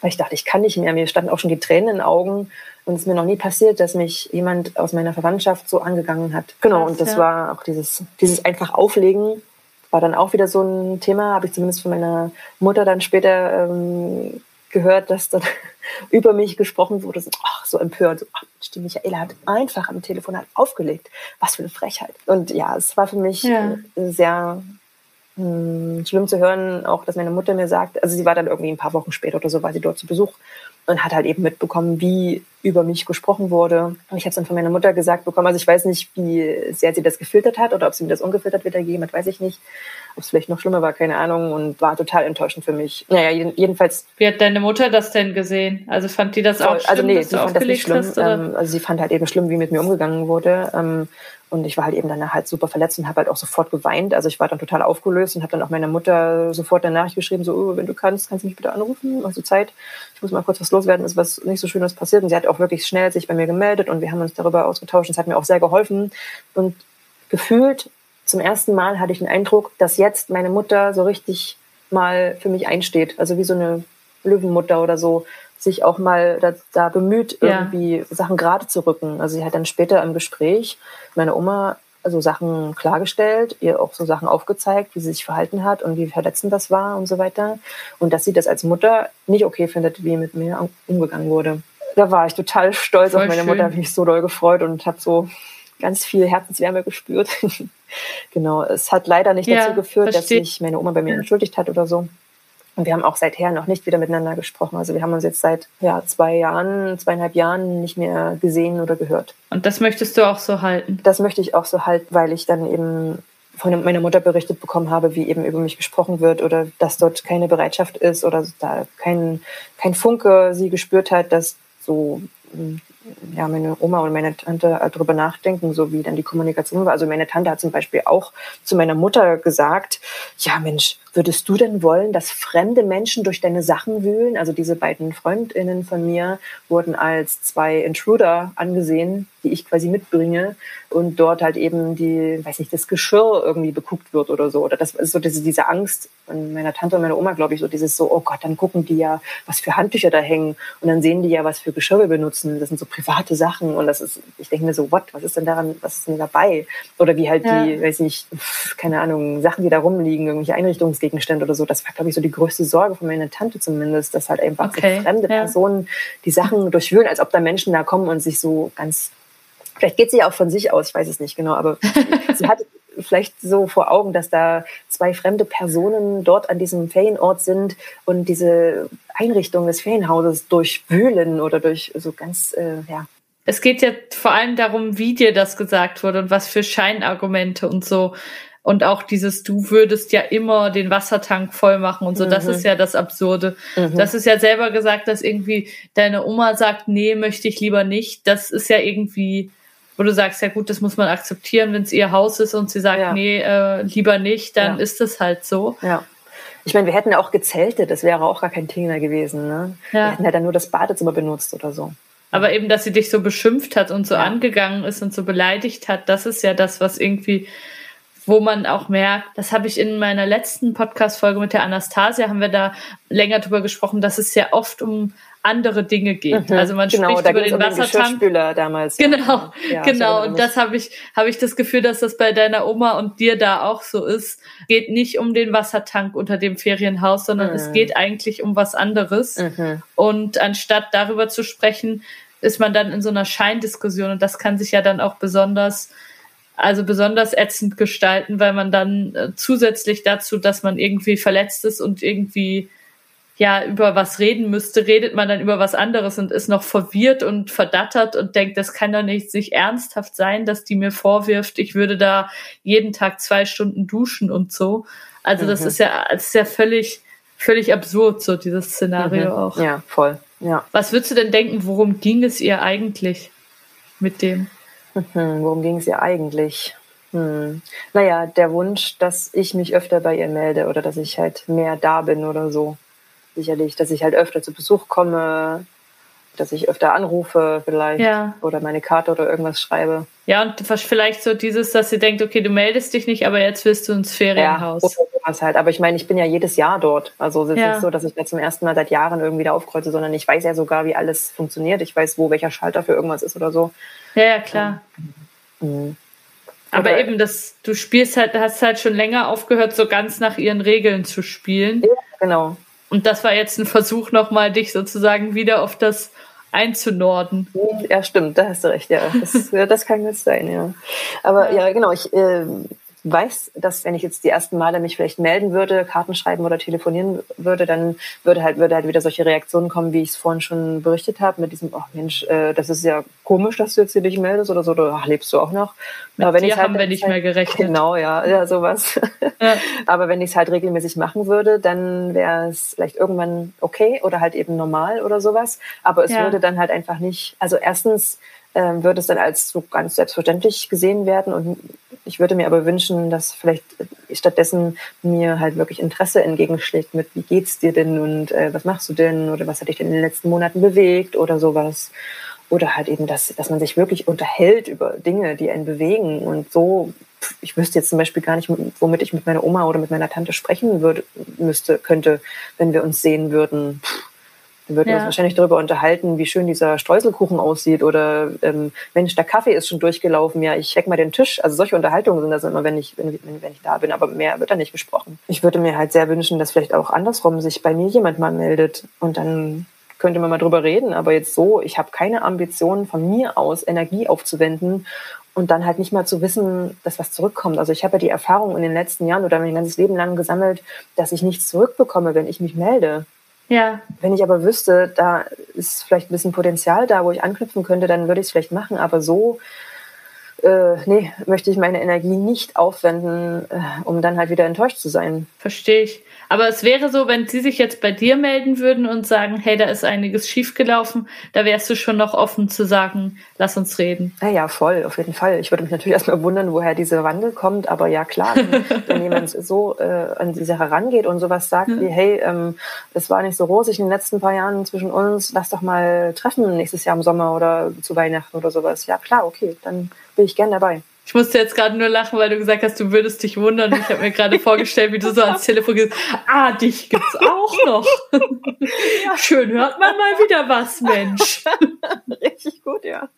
Speaker 3: weil ich dachte, ich kann nicht mehr. Mir standen auch schon die Tränen in den Augen und es ist mir noch nie passiert, dass mich jemand aus meiner Verwandtschaft so angegangen hat. Genau, Krass, und das ja. war auch dieses, dieses einfach Auflegen war dann auch wieder so ein Thema, habe ich zumindest von meiner Mutter dann später ähm, gehört, dass dann über mich gesprochen wurde, so, ach, so empört, so, ach, die Michaela hat einfach am Telefon aufgelegt. Was für eine Frechheit. Und ja, es war für mich ja. sehr mh, hm, schlimm zu hören, auch dass meine Mutter mir sagt, also sie war dann irgendwie ein paar Wochen später oder so, war sie dort zu Besuch und hat halt eben mitbekommen, wie über mich gesprochen wurde. Und ich habe es dann von meiner Mutter gesagt bekommen. Also ich weiß nicht, wie sehr sie das gefiltert hat oder ob sie mir das ungefiltert wiedergegeben hat, weiß ich nicht. Ob es vielleicht noch schlimmer war, keine Ahnung. Und war total enttäuschend für mich. Naja, jedenfalls.
Speaker 1: Wie hat deine Mutter das denn gesehen? Also fand die das auch schlimm,
Speaker 3: Also nee, sie fand das nicht schlimm. Hast, ähm, also sie fand halt eben schlimm, wie mit mir umgegangen wurde. Und ich war halt eben danach halt super verletzt und habe halt auch sofort geweint. Also ich war dann total aufgelöst und habe dann auch meiner Mutter sofort Nachricht geschrieben, so, oh, wenn du kannst, kannst du mich bitte anrufen, hast du Zeit? Ich muss mal kurz was loswerden, ist was nicht so Schönes passiert. Und sie hat auch wirklich schnell sich bei mir gemeldet und wir haben uns darüber ausgetauscht. Das hat mir auch sehr geholfen. Und gefühlt zum ersten Mal hatte ich den Eindruck, dass jetzt meine Mutter so richtig mal für mich einsteht. Also wie so eine Löwenmutter oder so sich auch mal da, da bemüht, irgendwie ja. Sachen gerade zu rücken. Also sie hat dann später im Gespräch meine Oma also Sachen klargestellt, ihr auch so Sachen aufgezeigt, wie sie sich verhalten hat und wie verletzend das war und so weiter. Und dass sie das als Mutter nicht okay findet, wie mit mir umgegangen wurde. Da war ich total stolz Voll auf meine schön. Mutter, habe mich so doll gefreut und habe so ganz viel Herzenswärme gespürt. genau, es hat leider nicht ja, dazu geführt, versteht. dass sich meine Oma bei mir entschuldigt hat oder so. Und wir haben auch seither noch nicht wieder miteinander gesprochen. Also wir haben uns jetzt seit ja, zwei Jahren, zweieinhalb Jahren nicht mehr gesehen oder gehört.
Speaker 1: Und das möchtest du auch so halten?
Speaker 3: Das möchte ich auch so halten, weil ich dann eben von meiner Mutter berichtet bekommen habe, wie eben über mich gesprochen wird oder dass dort keine Bereitschaft ist oder da kein, kein Funke sie gespürt hat, dass so ja, meine Oma und meine Tante darüber nachdenken, so wie dann die Kommunikation war. Also meine Tante hat zum Beispiel auch zu meiner Mutter gesagt, ja Mensch, würdest du denn wollen, dass fremde Menschen durch deine Sachen wühlen? Also diese beiden Freundinnen von mir wurden als zwei Intruder angesehen, die ich quasi mitbringe und dort halt eben die, weiß nicht, das Geschirr irgendwie beguckt wird oder so. Oder das ist so diese, diese Angst von meiner Tante und meiner Oma, glaube ich, so dieses so, oh Gott, dann gucken die ja, was für Handtücher da hängen und dann sehen die ja, was für Geschirr wir benutzen. Das sind so private Sachen und das ist, ich denke mir so, what, was ist denn daran, was ist denn dabei? Oder wie halt ja. die, weiß nicht, keine Ahnung, Sachen, die da rumliegen, irgendwelche Einrichtungsgegenstände oder so. Das war, glaube ich, so die größte Sorge von meiner Tante zumindest, dass halt einfach okay. so fremde ja. Personen die Sachen durchwühlen, als ob da Menschen da kommen und sich so ganz Vielleicht geht sie ja auch von sich aus, ich weiß es nicht genau, aber sie hat vielleicht so vor Augen, dass da zwei fremde Personen dort an diesem Ferienort sind und diese Einrichtung des Ferienhauses durchwühlen oder durch so ganz, äh, ja.
Speaker 1: Es geht ja vor allem darum, wie dir das gesagt wurde und was für Scheinargumente und so. Und auch dieses, du würdest ja immer den Wassertank voll machen und so, mhm. das ist ja das Absurde. Mhm. Das ist ja selber gesagt, dass irgendwie deine Oma sagt, nee, möchte ich lieber nicht. Das ist ja irgendwie wo du sagst, ja gut, das muss man akzeptieren, wenn es ihr Haus ist und sie sagt, ja. nee, äh, lieber nicht, dann ja. ist es halt so.
Speaker 3: Ja. Ich meine, wir hätten ja auch gezeltet, das wäre auch gar kein Thema gewesen. Ne? Ja. Wir hätten ja dann nur das Badezimmer benutzt oder so.
Speaker 1: Aber eben, dass sie dich so beschimpft hat und so angegangen ist und so beleidigt hat, das ist ja das, was irgendwie, wo man auch merkt, das habe ich in meiner letzten Podcast-Folge mit der Anastasia, haben wir da länger drüber gesprochen, dass es ja oft um andere Dinge geht. Mhm, also man genau, spricht über den um Wassertank.
Speaker 3: Den damals.
Speaker 1: Genau, ja, genau. Und das habe ich, habe ich das Gefühl, dass das bei deiner Oma und dir da auch so ist. Geht nicht um den Wassertank unter dem Ferienhaus, sondern mhm. es geht eigentlich um was anderes. Mhm. Und anstatt darüber zu sprechen, ist man dann in so einer Scheindiskussion und das kann sich ja dann auch besonders also besonders ätzend gestalten, weil man dann äh, zusätzlich dazu, dass man irgendwie verletzt ist und irgendwie ja über was reden müsste, redet man dann über was anderes und ist noch verwirrt und verdattert und denkt, das kann doch nicht sich ernsthaft sein, dass die mir vorwirft, ich würde da jeden Tag zwei Stunden duschen und so. Also mhm. das ist ja, das ist ja völlig, völlig absurd, so dieses Szenario mhm. auch.
Speaker 3: Ja, voll. Ja.
Speaker 1: Was würdest du denn denken, worum ging es ihr eigentlich mit dem?
Speaker 3: Mhm, worum ging es ihr eigentlich? Hm. Naja, der Wunsch, dass ich mich öfter bei ihr melde oder dass ich halt mehr da bin oder so sicherlich, dass ich halt öfter zu Besuch komme, dass ich öfter anrufe vielleicht ja. oder meine Karte oder irgendwas schreibe.
Speaker 1: Ja, und vielleicht so dieses, dass sie denkt, okay, du meldest dich nicht, aber jetzt willst du ins Ferienhaus. Ja,
Speaker 3: oder halt. Aber ich meine, ich bin ja jedes Jahr dort. Also es ist ja. nicht so, dass ich da zum ersten Mal seit Jahren irgendwie da aufkreuze, sondern ich weiß ja sogar, wie alles funktioniert. Ich weiß, wo welcher Schalter für irgendwas ist oder so.
Speaker 1: Ja, ja, klar. Mhm. Aber oder eben, das, du spielst halt, hast halt schon länger aufgehört, so ganz nach ihren Regeln zu spielen. Ja,
Speaker 3: genau.
Speaker 1: Und das war jetzt ein Versuch, nochmal dich sozusagen wieder auf das einzunorden.
Speaker 3: Ja, stimmt, da hast du recht, ja. Das, das kann jetzt sein, ja. Aber ja, ja genau, ich äh, weiß, dass wenn ich jetzt die ersten Male mich vielleicht melden würde, Karten schreiben oder telefonieren würde, dann würde halt, würde halt wieder solche Reaktionen kommen, wie ich es vorhin schon berichtet habe, mit diesem, oh Mensch, äh, das ist ja komisch, dass du jetzt hier dich meldest oder so, oder ach, lebst du auch noch?
Speaker 1: Mit Aber wenn dir halt, haben wir nicht halt, mehr gerechnet.
Speaker 3: Genau, ja, ja, sowas. Ja. Aber wenn ich es halt regelmäßig machen würde, dann wäre es vielleicht irgendwann okay oder halt eben normal oder sowas. Aber es ja. würde dann halt einfach nicht, also erstens ähm, würde es dann als so ganz selbstverständlich gesehen werden. Und ich würde mir aber wünschen, dass vielleicht stattdessen mir halt wirklich Interesse entgegenschlägt mit, wie geht's dir denn und äh, was machst du denn oder was hat dich denn in den letzten Monaten bewegt oder sowas. Oder halt eben, dass, dass man sich wirklich unterhält über Dinge, die einen bewegen und so ich wüsste jetzt zum Beispiel gar nicht, womit ich mit meiner Oma oder mit meiner Tante sprechen würde, müsste, könnte, wenn wir uns sehen würden. Puh dann würden ja. wir uns wahrscheinlich darüber unterhalten, wie schön dieser Streuselkuchen aussieht oder ähm, Mensch, der Kaffee ist schon durchgelaufen, ja, ich check mal den Tisch. Also solche Unterhaltungen sind das immer, wenn ich, wenn, wenn ich da bin, aber mehr wird da nicht gesprochen. Ich würde mir halt sehr wünschen, dass vielleicht auch andersrum sich bei mir jemand mal meldet und dann könnte man mal drüber reden, aber jetzt so, ich habe keine Ambition von mir aus, Energie aufzuwenden und dann halt nicht mal zu wissen, dass was zurückkommt. Also ich habe ja die Erfahrung in den letzten Jahren oder mein ganzes Leben lang gesammelt, dass ich nichts zurückbekomme, wenn ich mich melde.
Speaker 1: Ja.
Speaker 3: Wenn ich aber wüsste, da ist vielleicht ein bisschen Potenzial da, wo ich anknüpfen könnte, dann würde ich es vielleicht machen. Aber so, äh, nee, möchte ich meine Energie nicht aufwenden, äh, um dann halt wieder enttäuscht zu sein.
Speaker 1: Verstehe ich. Aber es wäre so, wenn sie sich jetzt bei dir melden würden und sagen, hey, da ist einiges schiefgelaufen, da wärst du schon noch offen zu sagen, lass uns reden.
Speaker 3: Ja, ja, voll, auf jeden Fall. Ich würde mich natürlich erstmal wundern, woher dieser Wandel kommt, aber ja, klar, wenn, wenn jemand so äh, an die Sache rangeht und sowas sagt wie, hey, ähm, es war nicht so rosig in den letzten paar Jahren zwischen uns, lass doch mal treffen nächstes Jahr im Sommer oder zu Weihnachten oder sowas. Ja, klar, okay, dann bin ich gern dabei.
Speaker 1: Ich musste jetzt gerade nur lachen, weil du gesagt hast, du würdest dich wundern. Ich habe mir gerade vorgestellt, wie du so ans Telefon gehst. Ah, dich gibt's auch noch. Ja. Schön hört man mal wieder was, Mensch.
Speaker 3: Richtig gut, ja.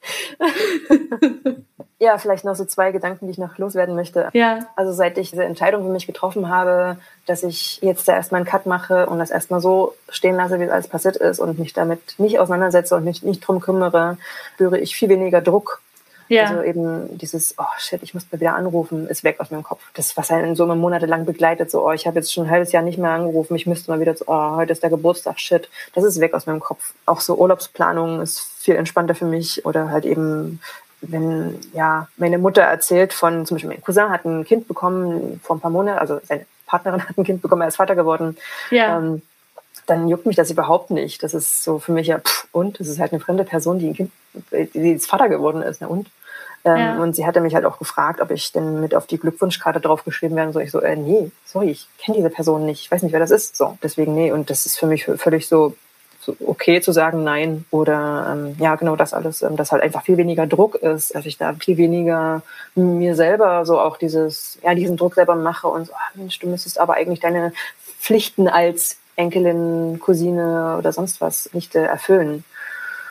Speaker 3: Ja, vielleicht noch so zwei Gedanken, die ich noch loswerden möchte.
Speaker 1: Ja.
Speaker 3: Also seit ich diese Entscheidung für mich getroffen habe, dass ich jetzt da erstmal einen Cut mache und das erstmal so stehen lasse, wie es alles passiert ist und mich damit nicht auseinandersetze und mich nicht drum kümmere, spüre ich viel weniger Druck ja. Also eben dieses, oh shit, ich muss mal wieder anrufen, ist weg aus meinem Kopf. Das, was einen so immer monatelang begleitet, so, oh, ich habe jetzt schon ein halbes Jahr nicht mehr angerufen, ich müsste mal wieder so, oh, heute ist der Geburtstag, shit. Das ist weg aus meinem Kopf. Auch so Urlaubsplanung ist viel entspannter für mich oder halt eben wenn ja meine Mutter erzählt von zum Beispiel mein Cousin hat ein Kind bekommen vor ein paar Monaten, also seine Partnerin hat ein Kind bekommen, er ist Vater geworden. Ja. Ähm, dann juckt mich das überhaupt nicht. Das ist so für mich ja, pff, und? Das ist halt eine fremde Person, die ein Kind, die jetzt Vater geworden ist, ne? Und? Ähm, ja. Und sie hatte mich halt auch gefragt, ob ich denn mit auf die Glückwunschkarte draufgeschrieben werden soll. Ich so, äh, nee, sorry, ich kenne diese Person nicht. Ich weiß nicht, wer das ist. So, deswegen nee. Und das ist für mich völlig so, so okay zu sagen nein. Oder ähm, ja, genau das alles, ähm, dass halt einfach viel weniger Druck ist, dass ich da viel weniger mir selber so auch dieses, ja, diesen Druck selber mache und so, ach Mensch, du müsstest aber eigentlich deine Pflichten als Enkelin, Cousine oder sonst was nicht äh, erfüllen.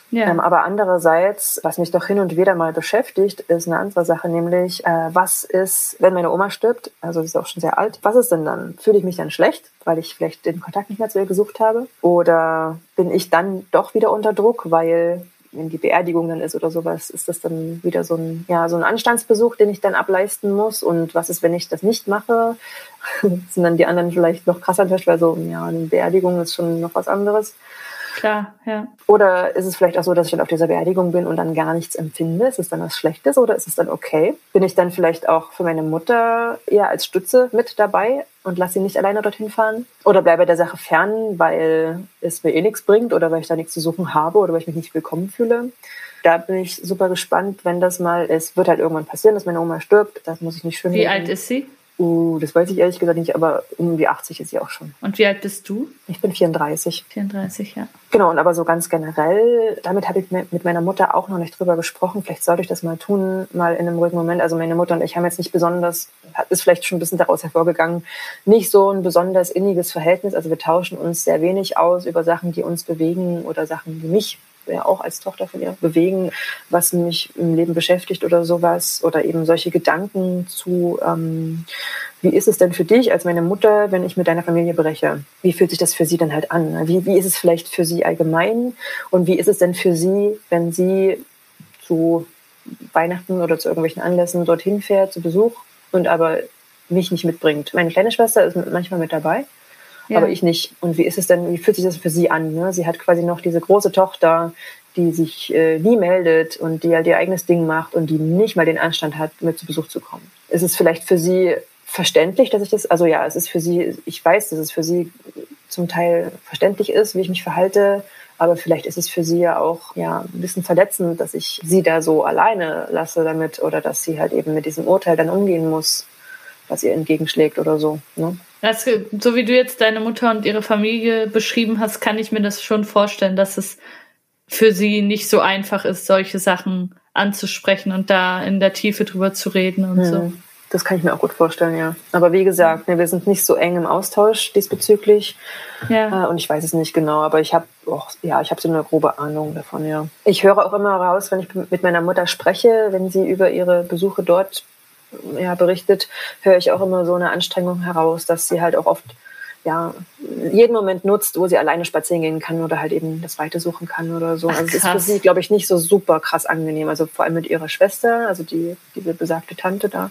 Speaker 3: Ja. Ähm, aber andererseits, was mich doch hin und wieder mal beschäftigt, ist eine andere Sache, nämlich, äh, was ist, wenn meine Oma stirbt, also sie ist auch schon sehr alt, was ist denn dann? Fühle ich mich dann schlecht, weil ich vielleicht den Kontakt nicht mehr zu ihr gesucht habe? Oder bin ich dann doch wieder unter Druck, weil wenn die Beerdigung dann ist oder sowas, ist das dann wieder so ein, ja, so ein Anstandsbesuch, den ich dann ableisten muss. Und was ist, wenn ich das nicht mache? Sind dann die anderen vielleicht noch krasser enttäuscht, weil so, ja, eine Beerdigung ist schon noch was anderes.
Speaker 1: Klar, ja.
Speaker 3: Oder ist es vielleicht auch so, dass ich dann auf dieser Beerdigung bin und dann gar nichts empfinde? Ist es dann was Schlechtes oder ist es dann okay? Bin ich dann vielleicht auch für meine Mutter eher als Stütze mit dabei und lasse sie nicht alleine dorthin fahren? Oder bleibe der Sache fern, weil es mir eh nichts bringt oder weil ich da nichts zu suchen habe oder weil ich mich nicht willkommen fühle? Da bin ich super gespannt, wenn das mal, es wird halt irgendwann passieren, dass meine Oma stirbt. Das muss ich nicht schön
Speaker 1: Wie reden. alt ist sie?
Speaker 3: Uh, das weiß ich ehrlich gesagt nicht, aber um die 80 ist sie auch schon.
Speaker 1: Und wie alt bist du?
Speaker 3: Ich bin 34.
Speaker 1: 34, ja.
Speaker 3: Genau, und aber so ganz generell, damit habe ich mit meiner Mutter auch noch nicht drüber gesprochen. Vielleicht sollte ich das mal tun, mal in einem ruhigen Moment. Also meine Mutter und ich haben jetzt nicht besonders, ist vielleicht schon ein bisschen daraus hervorgegangen, nicht so ein besonders inniges Verhältnis. Also wir tauschen uns sehr wenig aus über Sachen, die uns bewegen oder Sachen, die mich ja auch als Tochter von ihr bewegen, was mich im Leben beschäftigt oder sowas oder eben solche Gedanken zu, ähm, wie ist es denn für dich als meine Mutter, wenn ich mit deiner Familie breche? Wie fühlt sich das für sie dann halt an? Wie, wie ist es vielleicht für sie allgemein und wie ist es denn für sie, wenn sie zu Weihnachten oder zu irgendwelchen Anlässen dorthin fährt zu Besuch und aber mich nicht mitbringt? Meine kleine Schwester ist manchmal mit dabei ja. aber ich nicht. Und wie ist es denn, wie fühlt sich das für sie an? Ne? Sie hat quasi noch diese große Tochter, die sich äh, nie meldet und die halt ihr eigenes Ding macht und die nicht mal den Anstand hat, mit zu Besuch zu kommen. Ist es vielleicht für sie verständlich, dass ich das, also ja, es ist für sie, ich weiß, dass es für sie zum Teil verständlich ist, wie ich mich verhalte, aber vielleicht ist es für sie ja auch ja ein bisschen verletzend, dass ich sie da so alleine lasse damit oder dass sie halt eben mit diesem Urteil dann umgehen muss, was ihr entgegenschlägt oder so. Ne?
Speaker 1: Das, so wie du jetzt deine Mutter und ihre Familie beschrieben hast, kann ich mir das schon vorstellen, dass es für sie nicht so einfach ist, solche Sachen anzusprechen und da in der Tiefe drüber zu reden und mhm. so.
Speaker 3: Das kann ich mir auch gut vorstellen, ja. Aber wie gesagt, ne, wir sind nicht so eng im Austausch diesbezüglich. Ja. Äh, und ich weiß es nicht genau, aber ich habe ja, ich habe so eine grobe Ahnung davon, ja. Ich höre auch immer raus, wenn ich mit meiner Mutter spreche, wenn sie über ihre Besuche dort ja, berichtet, höre ich auch immer so eine Anstrengung heraus, dass sie halt auch oft ja, jeden Moment nutzt, wo sie alleine spazieren gehen kann oder halt eben das Weite suchen kann oder so. Ach, also es ist für sie, glaube ich, nicht so super krass angenehm. Also vor allem mit ihrer Schwester, also die, diese besagte Tante da.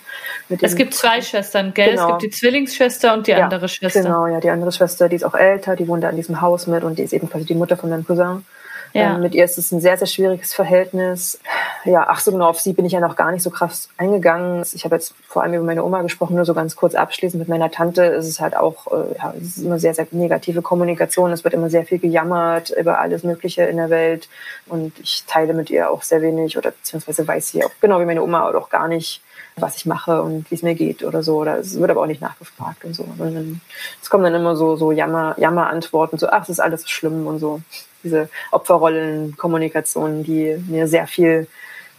Speaker 1: es gibt zwei Schwestern, gell? Genau. Es gibt die Zwillingsschwester und die ja, andere Schwester.
Speaker 3: Genau, ja, die andere Schwester, die ist auch älter, die wohnt da in diesem Haus mit und die ist eben quasi die Mutter von meinem Cousin. Ja. Ähm, mit ihr ist es ein sehr, sehr schwieriges Verhältnis. Ja, ach so genau, auf sie bin ich ja noch gar nicht so krass eingegangen. Ich habe jetzt vor allem über meine Oma gesprochen, nur so ganz kurz abschließend. Mit meiner Tante ist es halt auch, äh, ja, es ist immer sehr, sehr negative Kommunikation. Es wird immer sehr viel gejammert über alles Mögliche in der Welt. Und ich teile mit ihr auch sehr wenig oder beziehungsweise weiß sie auch genau wie meine Oma auch gar nicht, was ich mache und wie es mir geht oder so. Oder es wird aber auch nicht nachgefragt und so. Und es kommen dann immer so, so Jammer, Jammerantworten, so, ach, es ist alles so schlimm und so. Diese Opferrollen-Kommunikation, die mir sehr viel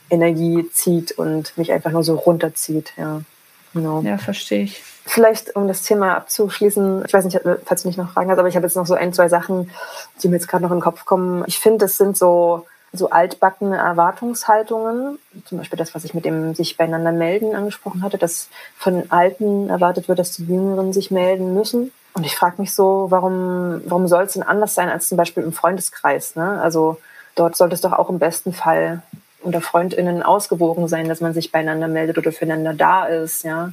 Speaker 3: Energie zieht und mich einfach nur so runterzieht, ja.
Speaker 1: Genau. Ja, verstehe ich.
Speaker 3: Vielleicht, um das Thema abzuschließen, ich weiß nicht, falls du nicht noch Fragen hast, aber ich habe jetzt noch so ein, zwei Sachen, die mir jetzt gerade noch in den Kopf kommen. Ich finde, es sind so so altbackene Erwartungshaltungen, zum Beispiel das, was ich mit dem sich beieinander melden angesprochen hatte, dass von Alten erwartet wird, dass die Jüngeren sich melden müssen. Und ich frage mich so, warum, warum soll es denn anders sein als zum Beispiel im Freundeskreis? Ne? Also dort sollte es doch auch im besten Fall unter FreundInnen ausgewogen sein, dass man sich beieinander meldet oder füreinander da ist, ja.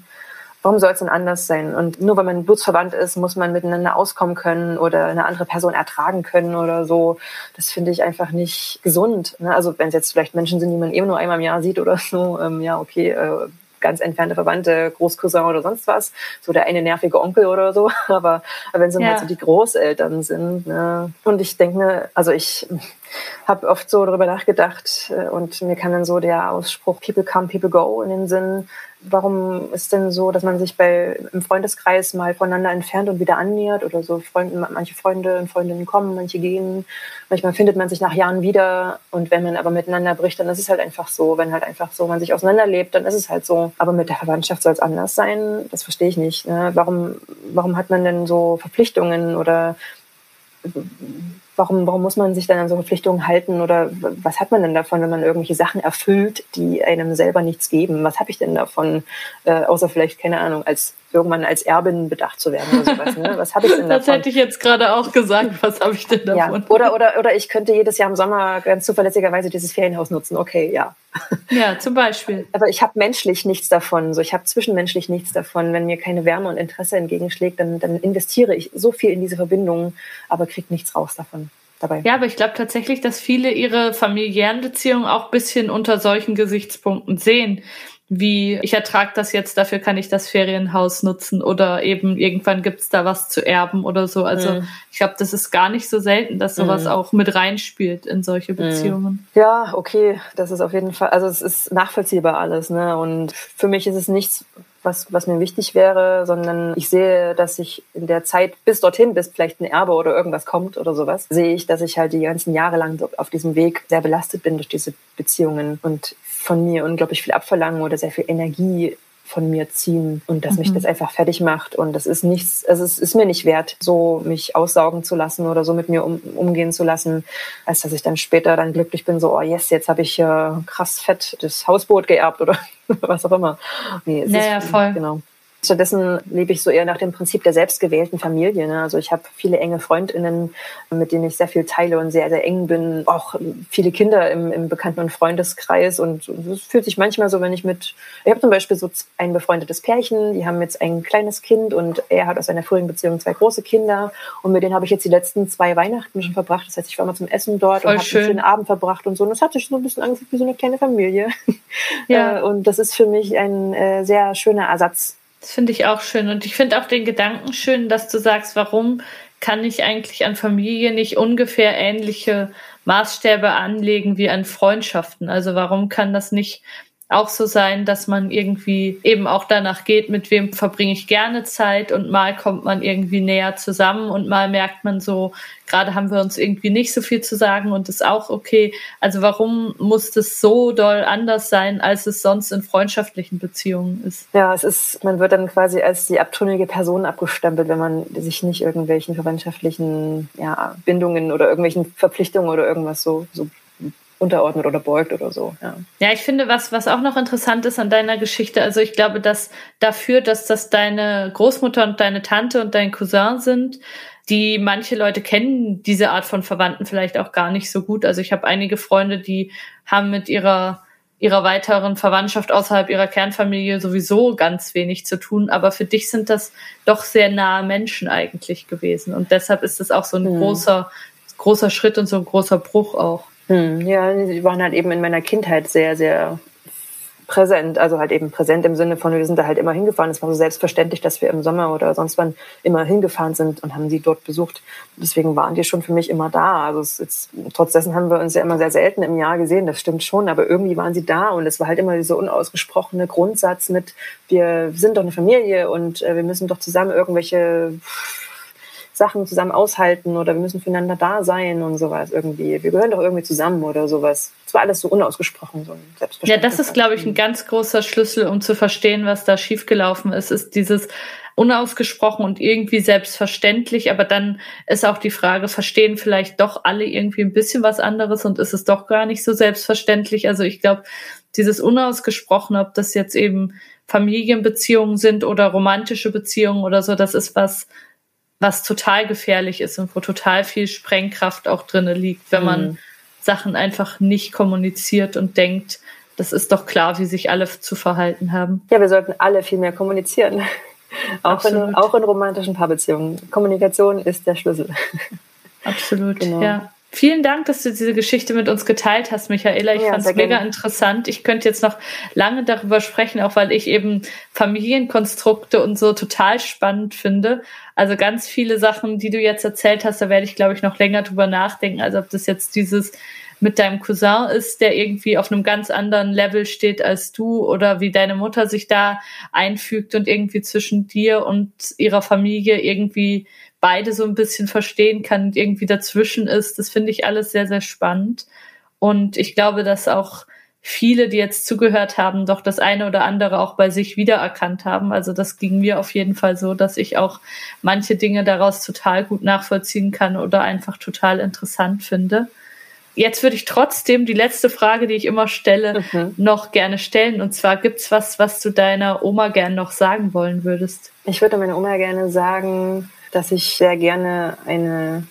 Speaker 3: Warum soll es denn anders sein? Und nur weil man blutsverwandt ist, muss man miteinander auskommen können oder eine andere Person ertragen können oder so. Das finde ich einfach nicht gesund. Ne? Also wenn es jetzt vielleicht Menschen sind, die man eben nur einmal im Jahr sieht oder so, ähm, ja, okay, äh, ganz entfernte Verwandte, Großcousin oder sonst was, so der eine nervige Onkel oder so, aber, aber wenn es dann ja. halt so die Großeltern sind, ne? und ich denke mir, also ich habe oft so darüber nachgedacht äh, und mir kann dann so der Ausspruch People come, people go in den Sinn, warum ist denn so, dass man sich bei im Freundeskreis mal voneinander entfernt und wieder annähert oder so Freunde, manche Freunde und Freundinnen kommen, manche gehen, manchmal findet man sich nach Jahren wieder und wenn man aber miteinander bricht, dann ist es halt einfach so, wenn halt einfach so man sich auseinanderlebt, dann ist es halt so. Aber mit der Verwandtschaft soll es anders sein, das verstehe ich nicht. Ne? Warum, warum hat man denn so Verpflichtungen oder warum, warum muss man sich dann an so Verpflichtungen halten oder was hat man denn davon, wenn man irgendwelche Sachen erfüllt, die einem selber nichts geben? Was habe ich denn davon, äh, außer vielleicht, keine Ahnung, als irgendwann als Erbin bedacht zu werden oder sowas. Ne? Was habe ich denn
Speaker 1: davon? Das hätte ich jetzt gerade auch gesagt. Was habe ich denn davon?
Speaker 3: Ja. Oder, oder, oder ich könnte jedes Jahr im Sommer ganz zuverlässigerweise dieses Ferienhaus nutzen. Okay, ja.
Speaker 1: Ja, zum Beispiel.
Speaker 3: Aber ich habe menschlich nichts davon. So, ich habe zwischenmenschlich nichts davon. Wenn mir keine Wärme und Interesse entgegenschlägt, dann, dann investiere ich so viel in diese Verbindungen, aber kriege nichts raus davon. Dabei.
Speaker 1: Ja, aber ich glaube tatsächlich, dass viele ihre familiären Beziehungen auch bisschen unter solchen Gesichtspunkten sehen wie ich ertrage das jetzt, dafür kann ich das Ferienhaus nutzen oder eben irgendwann gibt's da was zu erben oder so. Also mhm. ich glaube, das ist gar nicht so selten, dass sowas mhm. auch mit reinspielt in solche mhm. Beziehungen.
Speaker 3: Ja, okay, das ist auf jeden Fall, also es ist nachvollziehbar alles, ne? Und für mich ist es nichts, was, was mir wichtig wäre, sondern ich sehe, dass ich in der Zeit bis dorthin, bis vielleicht ein Erbe oder irgendwas kommt oder sowas, sehe ich, dass ich halt die ganzen Jahre lang auf diesem Weg sehr belastet bin durch diese Beziehungen und von mir unglaublich viel abverlangen oder sehr viel Energie von mir ziehen und dass mhm. mich das einfach fertig macht und das ist nichts, also es ist mir nicht wert, so mich aussaugen zu lassen oder so mit mir um, umgehen zu lassen, als dass ich dann später dann glücklich bin, so, oh yes, jetzt habe ich äh, krass fett das Hausboot geerbt oder was auch immer.
Speaker 1: Nee, es naja, ist, voll.
Speaker 3: Genau. Stattdessen lebe ich so eher nach dem Prinzip der selbstgewählten Familie. Ne? Also ich habe viele enge Freundinnen, mit denen ich sehr viel teile und sehr, sehr eng bin. Auch viele Kinder im, im Bekannten- und Freundeskreis. Und es fühlt sich manchmal so, wenn ich mit, ich habe zum Beispiel so ein befreundetes Pärchen, die haben jetzt ein kleines Kind und er hat aus einer früheren Beziehung zwei große Kinder. Und mit denen habe ich jetzt die letzten zwei Weihnachten schon verbracht. Das heißt, ich war mal zum Essen dort Voll und habe einen schönen Abend verbracht und so. Und es hat sich so ein bisschen angefühlt wie so eine kleine Familie. Ja. Äh, und das ist für mich ein äh, sehr schöner Ersatz
Speaker 1: das finde ich auch schön. Und ich finde auch den Gedanken schön, dass du sagst, warum kann ich eigentlich an Familie nicht ungefähr ähnliche Maßstäbe anlegen wie an Freundschaften? Also warum kann das nicht auch so sein, dass man irgendwie eben auch danach geht, mit wem verbringe ich gerne Zeit und mal kommt man irgendwie näher zusammen und mal merkt man so, gerade haben wir uns irgendwie nicht so viel zu sagen und ist auch okay. Also warum muss das so doll anders sein, als es sonst in freundschaftlichen Beziehungen ist?
Speaker 3: Ja, es ist, man wird dann quasi als die abtrünnige Person abgestempelt, wenn man sich nicht irgendwelchen verwandtschaftlichen ja, Bindungen oder irgendwelchen Verpflichtungen oder irgendwas so, so unterordnet oder beugt oder so. Ja,
Speaker 1: ja ich finde, was, was auch noch interessant ist an deiner Geschichte, also ich glaube, dass dafür, dass das deine Großmutter und deine Tante und dein Cousin sind, die manche Leute kennen diese Art von Verwandten vielleicht auch gar nicht so gut. Also ich habe einige Freunde, die haben mit ihrer ihrer weiteren Verwandtschaft außerhalb ihrer Kernfamilie sowieso ganz wenig zu tun, aber für dich sind das doch sehr nahe Menschen eigentlich gewesen und deshalb ist es auch so ein mhm. großer großer Schritt und so ein großer Bruch auch.
Speaker 3: Hm, ja, die waren halt eben in meiner Kindheit sehr, sehr präsent, also halt eben präsent im Sinne von, wir sind da halt immer hingefahren. Es war so selbstverständlich, dass wir im Sommer oder sonst wann immer hingefahren sind und haben sie dort besucht. Deswegen waren die schon für mich immer da. Also es ist, trotz dessen haben wir uns ja immer sehr selten im Jahr gesehen, das stimmt schon, aber irgendwie waren sie da und es war halt immer dieser unausgesprochene Grundsatz mit, wir sind doch eine Familie und äh, wir müssen doch zusammen irgendwelche Sachen zusammen aushalten oder wir müssen füreinander da sein und sowas irgendwie. Wir gehören doch irgendwie zusammen oder sowas. Es war alles so unausgesprochen, so ein
Speaker 1: Ja, das ist, glaube ich, ein ganz großer Schlüssel, um zu verstehen, was da schiefgelaufen ist, ist dieses unausgesprochen und irgendwie selbstverständlich, aber dann ist auch die Frage, verstehen vielleicht doch alle irgendwie ein bisschen was anderes und ist es doch gar nicht so selbstverständlich? Also ich glaube, dieses unausgesprochen, ob das jetzt eben Familienbeziehungen sind oder romantische Beziehungen oder so, das ist was, was total gefährlich ist und wo total viel Sprengkraft auch drinne liegt, wenn man mhm. Sachen einfach nicht kommuniziert und denkt, das ist doch klar, wie sich alle zu verhalten haben.
Speaker 3: Ja, wir sollten alle viel mehr kommunizieren. auch, in, auch in romantischen Paarbeziehungen. Kommunikation ist der Schlüssel.
Speaker 1: Absolut, genau. ja. Vielen Dank, dass du diese Geschichte mit uns geteilt hast, Michaela. Ich ja, fand es mega gerne. interessant. Ich könnte jetzt noch lange darüber sprechen, auch weil ich eben Familienkonstrukte und so total spannend finde. Also ganz viele Sachen, die du jetzt erzählt hast, da werde ich, glaube ich, noch länger drüber nachdenken. Also ob das jetzt dieses mit deinem Cousin ist, der irgendwie auf einem ganz anderen Level steht als du oder wie deine Mutter sich da einfügt und irgendwie zwischen dir und ihrer Familie irgendwie beide so ein bisschen verstehen kann und irgendwie dazwischen ist. Das finde ich alles sehr, sehr spannend. Und ich glaube, dass auch viele, die jetzt zugehört haben, doch das eine oder andere auch bei sich wiedererkannt haben. Also das ging mir auf jeden Fall so, dass ich auch manche Dinge daraus total gut nachvollziehen kann oder einfach total interessant finde. Jetzt würde ich trotzdem die letzte Frage, die ich immer stelle, mhm. noch gerne stellen. Und zwar gibt's was, was du deiner Oma gern noch sagen wollen würdest?
Speaker 3: Ich würde meiner Oma gerne sagen, dass ich sehr gerne eine,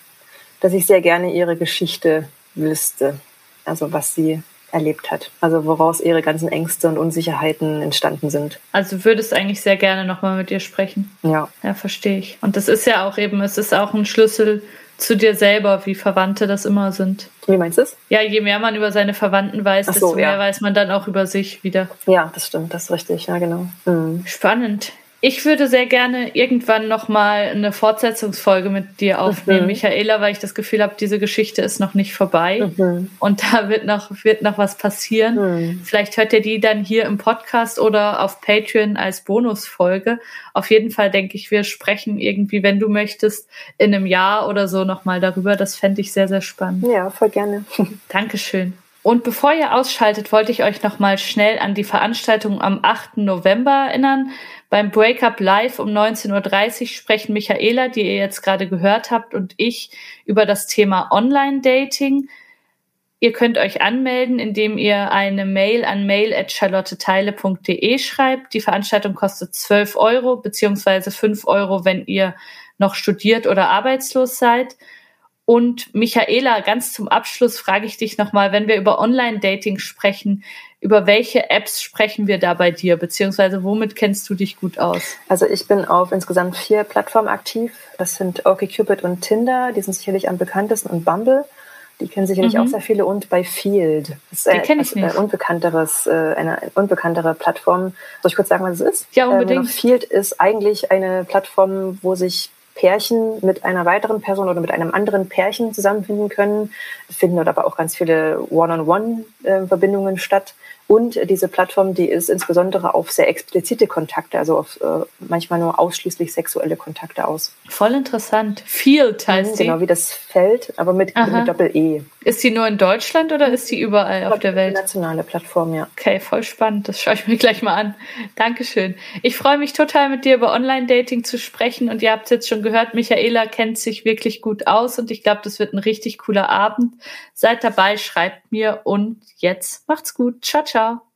Speaker 3: dass ich sehr gerne ihre Geschichte wüsste. Also was sie erlebt hat. Also woraus ihre ganzen Ängste und Unsicherheiten entstanden sind.
Speaker 1: Also du würdest eigentlich sehr gerne nochmal mit ihr sprechen.
Speaker 3: Ja.
Speaker 1: Ja, verstehe ich. Und das ist ja auch eben, es ist auch ein Schlüssel zu dir selber, wie Verwandte das immer sind.
Speaker 3: Wie meinst du es?
Speaker 1: Ja, je mehr man über seine Verwandten weiß, so, desto mehr ja. weiß man dann auch über sich wieder.
Speaker 3: Ja, das stimmt, das ist richtig, ja genau.
Speaker 1: Mhm. Spannend. Ich würde sehr gerne irgendwann nochmal eine Fortsetzungsfolge mit dir aufnehmen, mhm. Michaela, weil ich das Gefühl habe, diese Geschichte ist noch nicht vorbei mhm. und da wird noch, wird noch was passieren. Mhm. Vielleicht hört ihr die dann hier im Podcast oder auf Patreon als Bonusfolge. Auf jeden Fall denke ich, wir sprechen irgendwie, wenn du möchtest, in einem Jahr oder so nochmal darüber. Das fände ich sehr, sehr spannend.
Speaker 3: Ja, voll gerne.
Speaker 1: Dankeschön. Und bevor ihr ausschaltet, wollte ich euch nochmal schnell an die Veranstaltung am 8. November erinnern. Beim Breakup Live um 19.30 Uhr sprechen Michaela, die ihr jetzt gerade gehört habt, und ich über das Thema Online-Dating. Ihr könnt euch anmelden, indem ihr eine Mail an mail.charlotteteile.de schreibt. Die Veranstaltung kostet 12 Euro beziehungsweise 5 Euro, wenn ihr noch studiert oder arbeitslos seid. Und Michaela, ganz zum Abschluss frage ich dich nochmal, wenn wir über Online-Dating sprechen, über welche Apps sprechen wir da bei dir, beziehungsweise womit kennst du dich gut aus?
Speaker 3: Also ich bin auf insgesamt vier Plattformen aktiv. Das sind OkCupid und Tinder, die sind sicherlich am bekanntesten und Bumble. Die kennen sicherlich mhm. auch sehr viele und bei Field.
Speaker 1: Das ist die kenne ich nicht.
Speaker 3: Ein unbekannteres, äh, eine unbekanntere Plattform. Soll ich kurz sagen, was es ist?
Speaker 1: Ja, unbedingt.
Speaker 3: Äh, Field ist eigentlich eine Plattform, wo sich Pärchen mit einer weiteren Person oder mit einem anderen Pärchen zusammenfinden können. Es finden dort aber auch ganz viele One-on-One-Verbindungen statt. Und diese Plattform, die ist insbesondere auf sehr explizite Kontakte, also auf äh, manchmal nur ausschließlich sexuelle Kontakte aus.
Speaker 1: Voll interessant. Field heißt
Speaker 3: mhm, Genau, wie das Feld, aber mit, mit Doppel-E.
Speaker 1: Ist sie nur in Deutschland oder ist sie überall
Speaker 3: glaub,
Speaker 1: auf der Welt?
Speaker 3: Nationale Plattform, ja.
Speaker 1: Okay, voll spannend. Das schaue ich mir gleich mal an. Dankeschön. Ich freue mich total, mit dir über Online-Dating zu sprechen. Und ihr habt jetzt schon gehört, Michaela kennt sich wirklich gut aus. Und ich glaube, das wird ein richtig cooler Abend. Seid dabei, schreibt mir. Und jetzt macht's gut. Ciao, ciao.